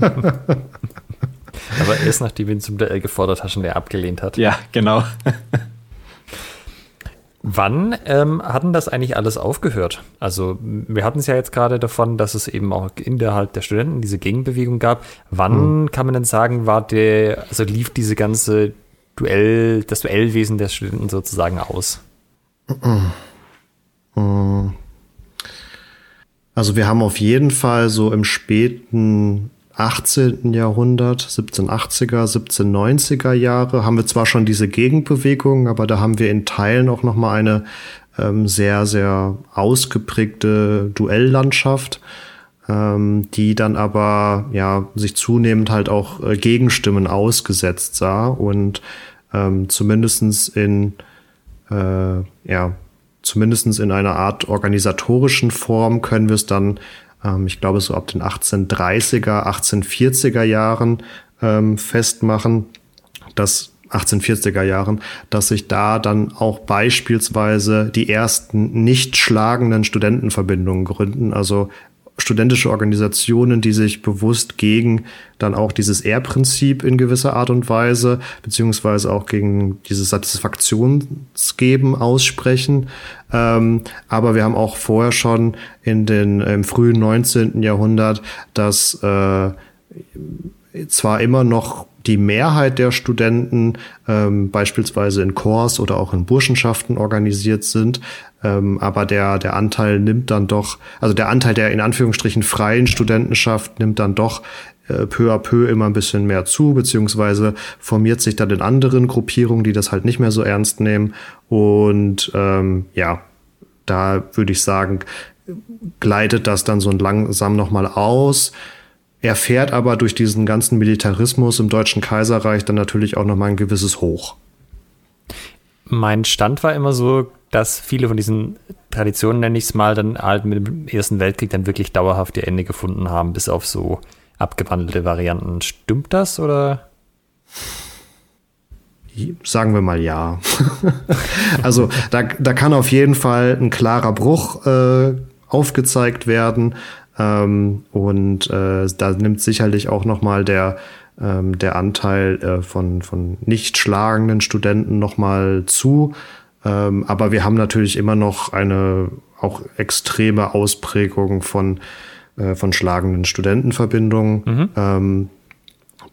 Aber erst nachdem ihn zum Duell gefordert hast und er abgelehnt hat. Ja, genau. Wann ähm, hatten das eigentlich alles aufgehört? Also wir hatten es ja jetzt gerade davon, dass es eben auch innerhalb der Studenten diese Gegenbewegung gab. Wann mhm. kann man denn sagen, war der, also lief diese ganze Duell, das Duellwesen der Studenten sozusagen aus? Also wir haben auf jeden Fall so im späten 18. Jahrhundert, 1780er, 1790er Jahre haben wir zwar schon diese Gegenbewegung, aber da haben wir in Teilen auch noch mal eine ähm, sehr sehr ausgeprägte Duelllandschaft, ähm, die dann aber ja sich zunehmend halt auch äh, Gegenstimmen ausgesetzt sah und ähm, zumindestens in äh, ja zumindestens in einer Art organisatorischen Form können wir es dann ähm, ich glaube so ab den 1830er, 1840er Jahren ähm, festmachen, dass 1840er Jahren, dass sich da dann auch beispielsweise die ersten nicht schlagenden Studentenverbindungen gründen, also studentische Organisationen, die sich bewusst gegen dann auch dieses Ehrprinzip in gewisser Art und Weise, beziehungsweise auch gegen dieses Satisfaktionsgeben aussprechen. Ähm, aber wir haben auch vorher schon in den im frühen 19. Jahrhundert, dass äh, zwar immer noch die Mehrheit der Studenten ähm, beispielsweise in Chors oder auch in Burschenschaften organisiert sind, ähm, aber der, der Anteil nimmt dann doch, also der Anteil der in Anführungsstrichen freien Studentenschaft nimmt dann doch peu à peu immer ein bisschen mehr zu, beziehungsweise formiert sich dann in anderen Gruppierungen, die das halt nicht mehr so ernst nehmen. Und ähm, ja, da würde ich sagen, gleitet das dann so langsam nochmal aus. Er fährt aber durch diesen ganzen Militarismus im Deutschen Kaiserreich dann natürlich auch nochmal ein gewisses Hoch. Mein Stand war immer so, dass viele von diesen Traditionen, nenne ich es mal, dann halt mit dem Ersten Weltkrieg dann wirklich dauerhaft ihr Ende gefunden haben, bis auf so abgewandelte Varianten. Stimmt das oder? Sagen wir mal ja. also da, da kann auf jeden Fall ein klarer Bruch äh, aufgezeigt werden. Ähm, und äh, da nimmt sicherlich auch noch mal der ähm, der Anteil äh, von von nicht schlagenden Studenten noch mal zu. Ähm, aber wir haben natürlich immer noch eine auch extreme Ausprägung von, äh, von schlagenden Studentenverbindungen, mhm. ähm,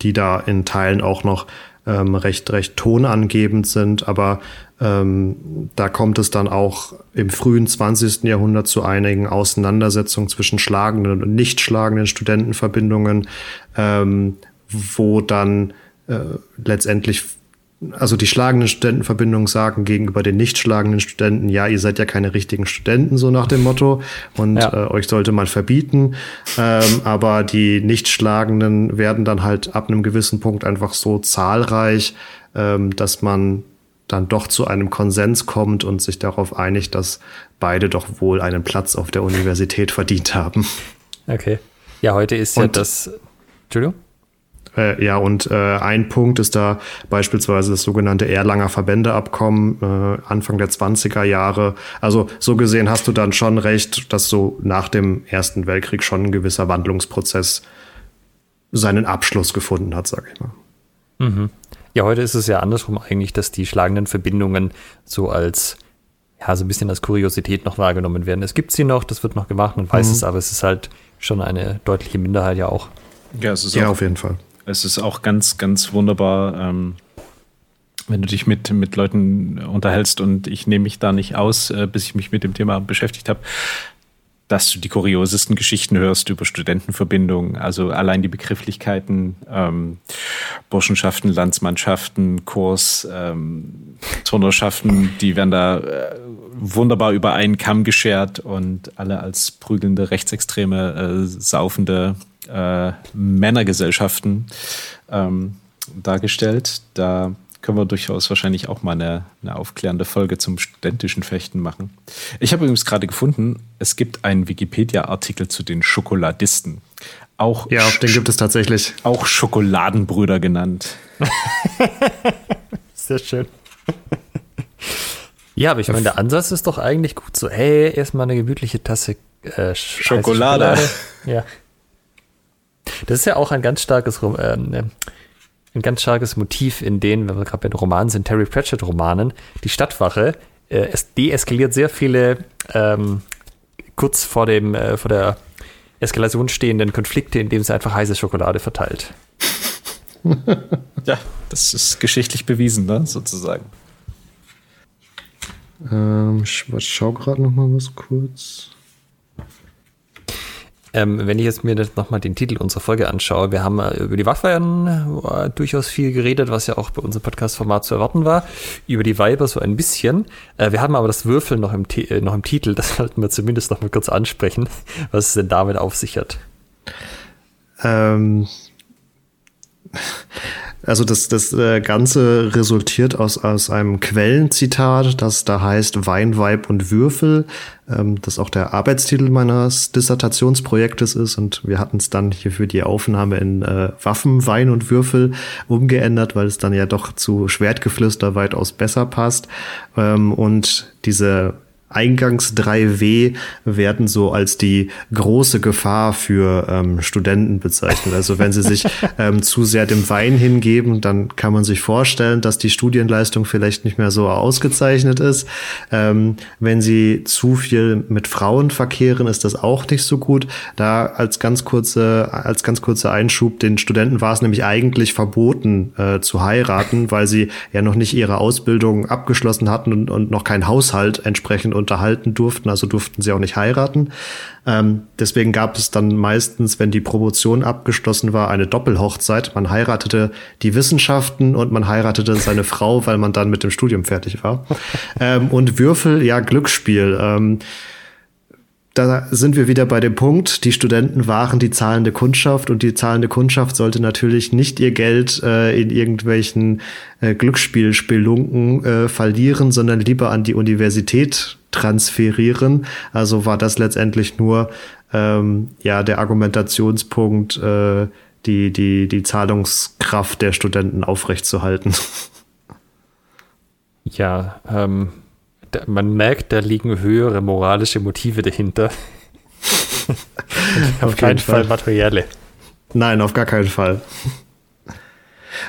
die da in Teilen auch noch ähm, recht, recht tonangebend sind. Aber ähm, da kommt es dann auch im frühen 20. Jahrhundert zu einigen Auseinandersetzungen zwischen schlagenden und nicht schlagenden Studentenverbindungen, ähm, wo dann äh, letztendlich also die schlagenden Studentenverbindungen sagen gegenüber den nicht schlagenden Studenten, ja, ihr seid ja keine richtigen Studenten, so nach dem Motto, und ja. äh, euch sollte man verbieten. Ähm, aber die nicht schlagenden werden dann halt ab einem gewissen Punkt einfach so zahlreich, ähm, dass man dann doch zu einem Konsens kommt und sich darauf einigt, dass beide doch wohl einen Platz auf der Universität verdient haben. Okay. Ja, heute ist und, ja das. Entschuldigung? Äh, ja, und äh, ein Punkt ist da beispielsweise das sogenannte Erlanger Verbändeabkommen äh, Anfang der 20er Jahre. Also so gesehen hast du dann schon recht, dass so nach dem Ersten Weltkrieg schon ein gewisser Wandlungsprozess seinen Abschluss gefunden hat, sag ich mal. Mhm. Ja, heute ist es ja andersrum eigentlich, dass die schlagenden Verbindungen so als ja, so ein bisschen als Kuriosität noch wahrgenommen werden. Es gibt sie noch, das wird noch gemacht, man weiß mhm. es, aber es ist halt schon eine deutliche Minderheit ja auch. Ja, es ist ja, auch, auf jeden Fall. Es ist auch ganz, ganz wunderbar, ähm, wenn du dich mit, mit Leuten unterhältst und ich nehme mich da nicht aus, äh, bis ich mich mit dem Thema beschäftigt habe, dass du die kuriosesten Geschichten hörst über Studentenverbindungen, also allein die Begrifflichkeiten, ähm, Burschenschaften, Landsmannschaften, Kurs, ähm, Turnerschaften, die werden da äh, wunderbar über einen Kamm geschert und alle als prügelnde, rechtsextreme, äh, saufende äh, Männergesellschaften ähm, dargestellt. Da können wir durchaus wahrscheinlich auch mal eine, eine aufklärende Folge zum studentischen Fechten machen. Ich habe übrigens gerade gefunden, es gibt einen Wikipedia-Artikel zu den Schokoladisten. Auch ja, den gibt es tatsächlich. Auch Schokoladenbrüder genannt. Sehr schön. Ja, aber ich meine, der Ansatz ist doch eigentlich gut so, hey, erstmal eine gemütliche Tasse äh, Schokolade. Schokolade. Ja. Das ist ja auch ein ganz starkes ähm, ein ganz starkes Motiv in denen, wenn wir gerade bei den Romanen sind, Terry Pratchett-Romanen, die Stadtwache, äh, es deeskaliert sehr viele ähm, kurz vor, dem, äh, vor der Eskalation stehenden Konflikte, indem sie einfach heiße Schokolade verteilt. ja, das ist geschichtlich bewiesen, ne, sozusagen. Ähm, ich schau gerade noch mal was kurz. Ähm, wenn ich jetzt mir nochmal den Titel unserer Folge anschaue, wir haben äh, über die Waffen äh, durchaus viel geredet, was ja auch bei unserem Podcast-Format zu erwarten war. Über die Weiber so ein bisschen. Äh, wir haben aber das Würfeln noch im, äh, noch im Titel, das sollten wir zumindest noch mal kurz ansprechen, was es denn damit auf sich hat. Ähm, also das, das äh, Ganze resultiert aus, aus einem Quellenzitat, das da heißt Wein, Weib und Würfel, ähm, das auch der Arbeitstitel meines Dissertationsprojektes ist. Und wir hatten es dann hier für die Aufnahme in äh, Waffen, Wein und Würfel umgeändert, weil es dann ja doch zu Schwertgeflüster weitaus besser passt. Ähm, und diese Eingangs 3W werden so als die große Gefahr für ähm, Studenten bezeichnet. Also wenn sie sich ähm, zu sehr dem Wein hingeben, dann kann man sich vorstellen, dass die Studienleistung vielleicht nicht mehr so ausgezeichnet ist. Ähm, wenn sie zu viel mit Frauen verkehren, ist das auch nicht so gut. Da als ganz kurze, als ganz kurzer Einschub, den Studenten war es nämlich eigentlich verboten äh, zu heiraten, weil sie ja noch nicht ihre Ausbildung abgeschlossen hatten und, und noch kein Haushalt entsprechend unterhalten durften, also durften sie auch nicht heiraten. Ähm, deswegen gab es dann meistens, wenn die Promotion abgeschlossen war, eine Doppelhochzeit. Man heiratete die Wissenschaften und man heiratete seine Frau, weil man dann mit dem Studium fertig war. ähm, und Würfel, ja, Glücksspiel. Ähm, da sind wir wieder bei dem Punkt, die Studenten waren die zahlende Kundschaft und die zahlende Kundschaft sollte natürlich nicht ihr Geld äh, in irgendwelchen äh, Glücksspielspelunken äh, verlieren, sondern lieber an die Universität transferieren. Also war das letztendlich nur ähm, ja der Argumentationspunkt, äh, die, die, die Zahlungskraft der Studenten aufrechtzuerhalten. Ja, ähm, man merkt, da liegen höhere moralische Motive dahinter. auf keinen Fall. Fall materielle. Nein, auf gar keinen Fall.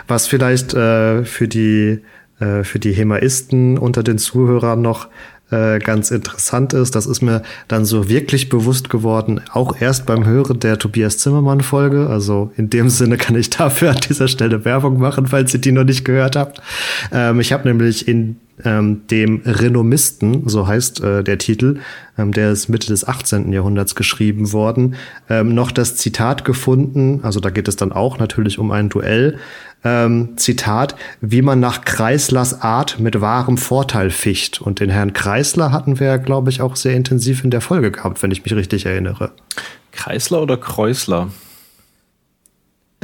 Was vielleicht äh, für die äh, für die Hemaisten unter den Zuhörern noch äh, ganz interessant ist. Das ist mir dann so wirklich bewusst geworden, auch erst beim Hören der Tobias Zimmermann-Folge. Also in dem Sinne kann ich dafür an dieser Stelle Werbung machen, falls ihr die noch nicht gehört habt. Ähm, ich habe nämlich in ähm, dem Renommisten, so heißt äh, der Titel, ähm, der ist Mitte des 18. Jahrhunderts geschrieben worden, ähm, noch das Zitat gefunden, also da geht es dann auch natürlich um ein Duell, ähm, Zitat, wie man nach Kreislers Art mit wahrem Vorteil ficht. Und den Herrn Kreisler hatten wir, glaube ich, auch sehr intensiv in der Folge gehabt, wenn ich mich richtig erinnere. Kreisler oder Kreusler?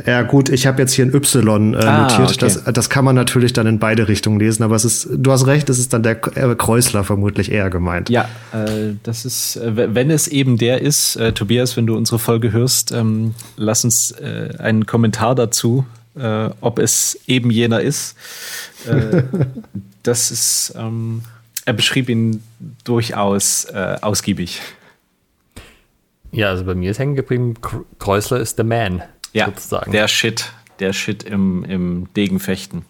Ja, gut, ich habe jetzt hier ein Y äh, ah, notiert. Okay. Das, das kann man natürlich dann in beide Richtungen lesen, aber es ist, du hast recht, es ist dann der äh, Kreuzler vermutlich eher gemeint. Ja, äh, das ist, äh, wenn es eben der ist, äh, Tobias, wenn du unsere Folge hörst, ähm, lass uns äh, einen Kommentar dazu, ob es eben jener ist. das ist, ähm, er beschrieb ihn durchaus ausgiebig. Ja, also bei mir ist hängen geblieben, Kreuzler ist the man ja, sozusagen. Der Shit, der Shit im, im Degenfechten.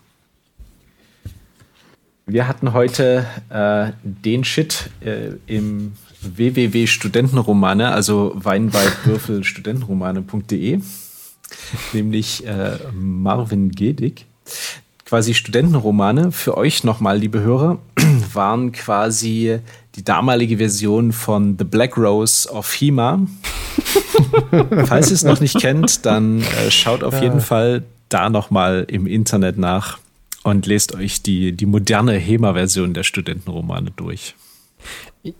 Wir hatten heute äh, den Shit äh, im www Studentenromane, also weinwaldwürfelstudentenromane.de, nämlich äh, Marvin Gedig. Quasi Studentenromane für euch nochmal, liebe Hörer, waren quasi die damalige Version von The Black Rose of Hema. Falls ihr es noch nicht kennt, dann äh, schaut auf ja. jeden Fall da nochmal im Internet nach und lest euch die, die moderne HEMA-Version der Studentenromane durch.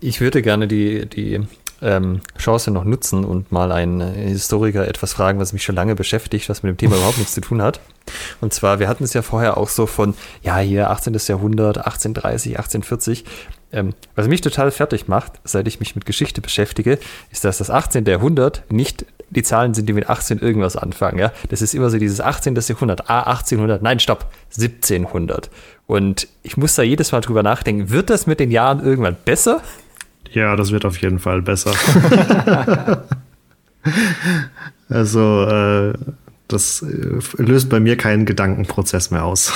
Ich würde gerne die, die ähm, Chance noch nutzen und mal einen Historiker etwas fragen, was mich schon lange beschäftigt, was mit dem Thema überhaupt nichts zu tun hat. Und zwar, wir hatten es ja vorher auch so von, ja, hier 18. Jahrhundert, 1830, 1840. Ähm, was mich total fertig macht, seit ich mich mit Geschichte beschäftige, ist, dass das 18. Jahrhundert nicht die Zahlen sind, die mit 18 irgendwas anfangen. Ja? Das ist immer so dieses 18. Jahrhundert, ah, 1800, nein, stopp, 1700. Und ich muss da jedes Mal drüber nachdenken, wird das mit den Jahren irgendwann besser? Ja, das wird auf jeden Fall besser. also, äh, das äh, löst bei mir keinen Gedankenprozess mehr aus.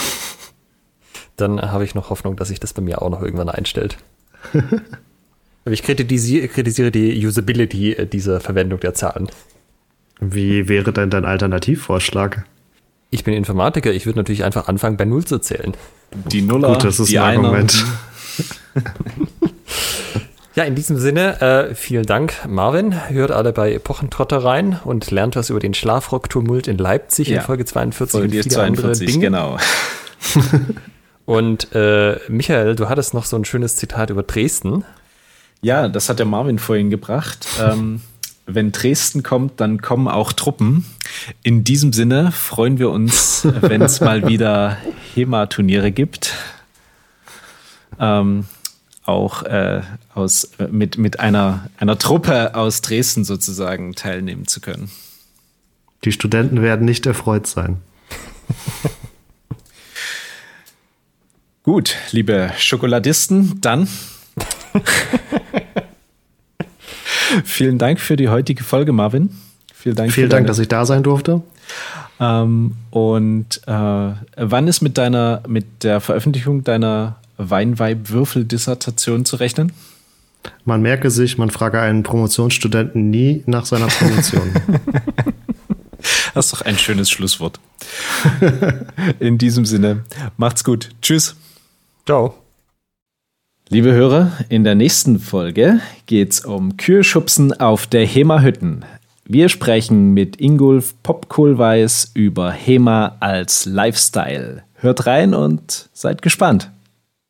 Dann habe ich noch Hoffnung, dass sich das bei mir auch noch irgendwann einstellt. Aber ich kritisiere, kritisiere die Usability äh, dieser Verwendung der Zahlen. Wie wäre denn dein Alternativvorschlag? Ich bin Informatiker, ich würde natürlich einfach anfangen, bei Null zu zählen. Die Nuller, Gut, das ist die ein Argument. Ja, in diesem Sinne, äh, vielen Dank, Marvin. Hört alle bei Epochentrotter rein und lernt was über den Schlafrock-Tumult in Leipzig ja. in Folge 42 Folge und viele 42, andere Dinge. genau. und äh, Michael, du hattest noch so ein schönes Zitat über Dresden. Ja, das hat der Marvin vorhin gebracht. ähm, wenn Dresden kommt, dann kommen auch Truppen. In diesem Sinne freuen wir uns, wenn es mal wieder HEMA-Turniere gibt. Ähm, auch äh, aus, mit, mit einer, einer Truppe aus Dresden sozusagen teilnehmen zu können. Die Studenten werden nicht erfreut sein. Gut, liebe Schokoladisten, dann vielen Dank für die heutige Folge, Marvin. Vielen Dank, Vielen Dank dass ich da sein durfte. Ähm, und äh, wann ist mit deiner, mit der Veröffentlichung deiner Weinweib-Würfel-Dissertation zu rechnen? Man merke sich, man frage einen Promotionsstudenten nie nach seiner Promotion. das ist doch ein schönes Schlusswort. In diesem Sinne, macht's gut. Tschüss. Ciao. Liebe Hörer, in der nächsten Folge geht's um Kühlschubsen auf der Hema Hütten. Wir sprechen mit Ingolf Popkohlweiß über HEMA als Lifestyle. Hört rein und seid gespannt.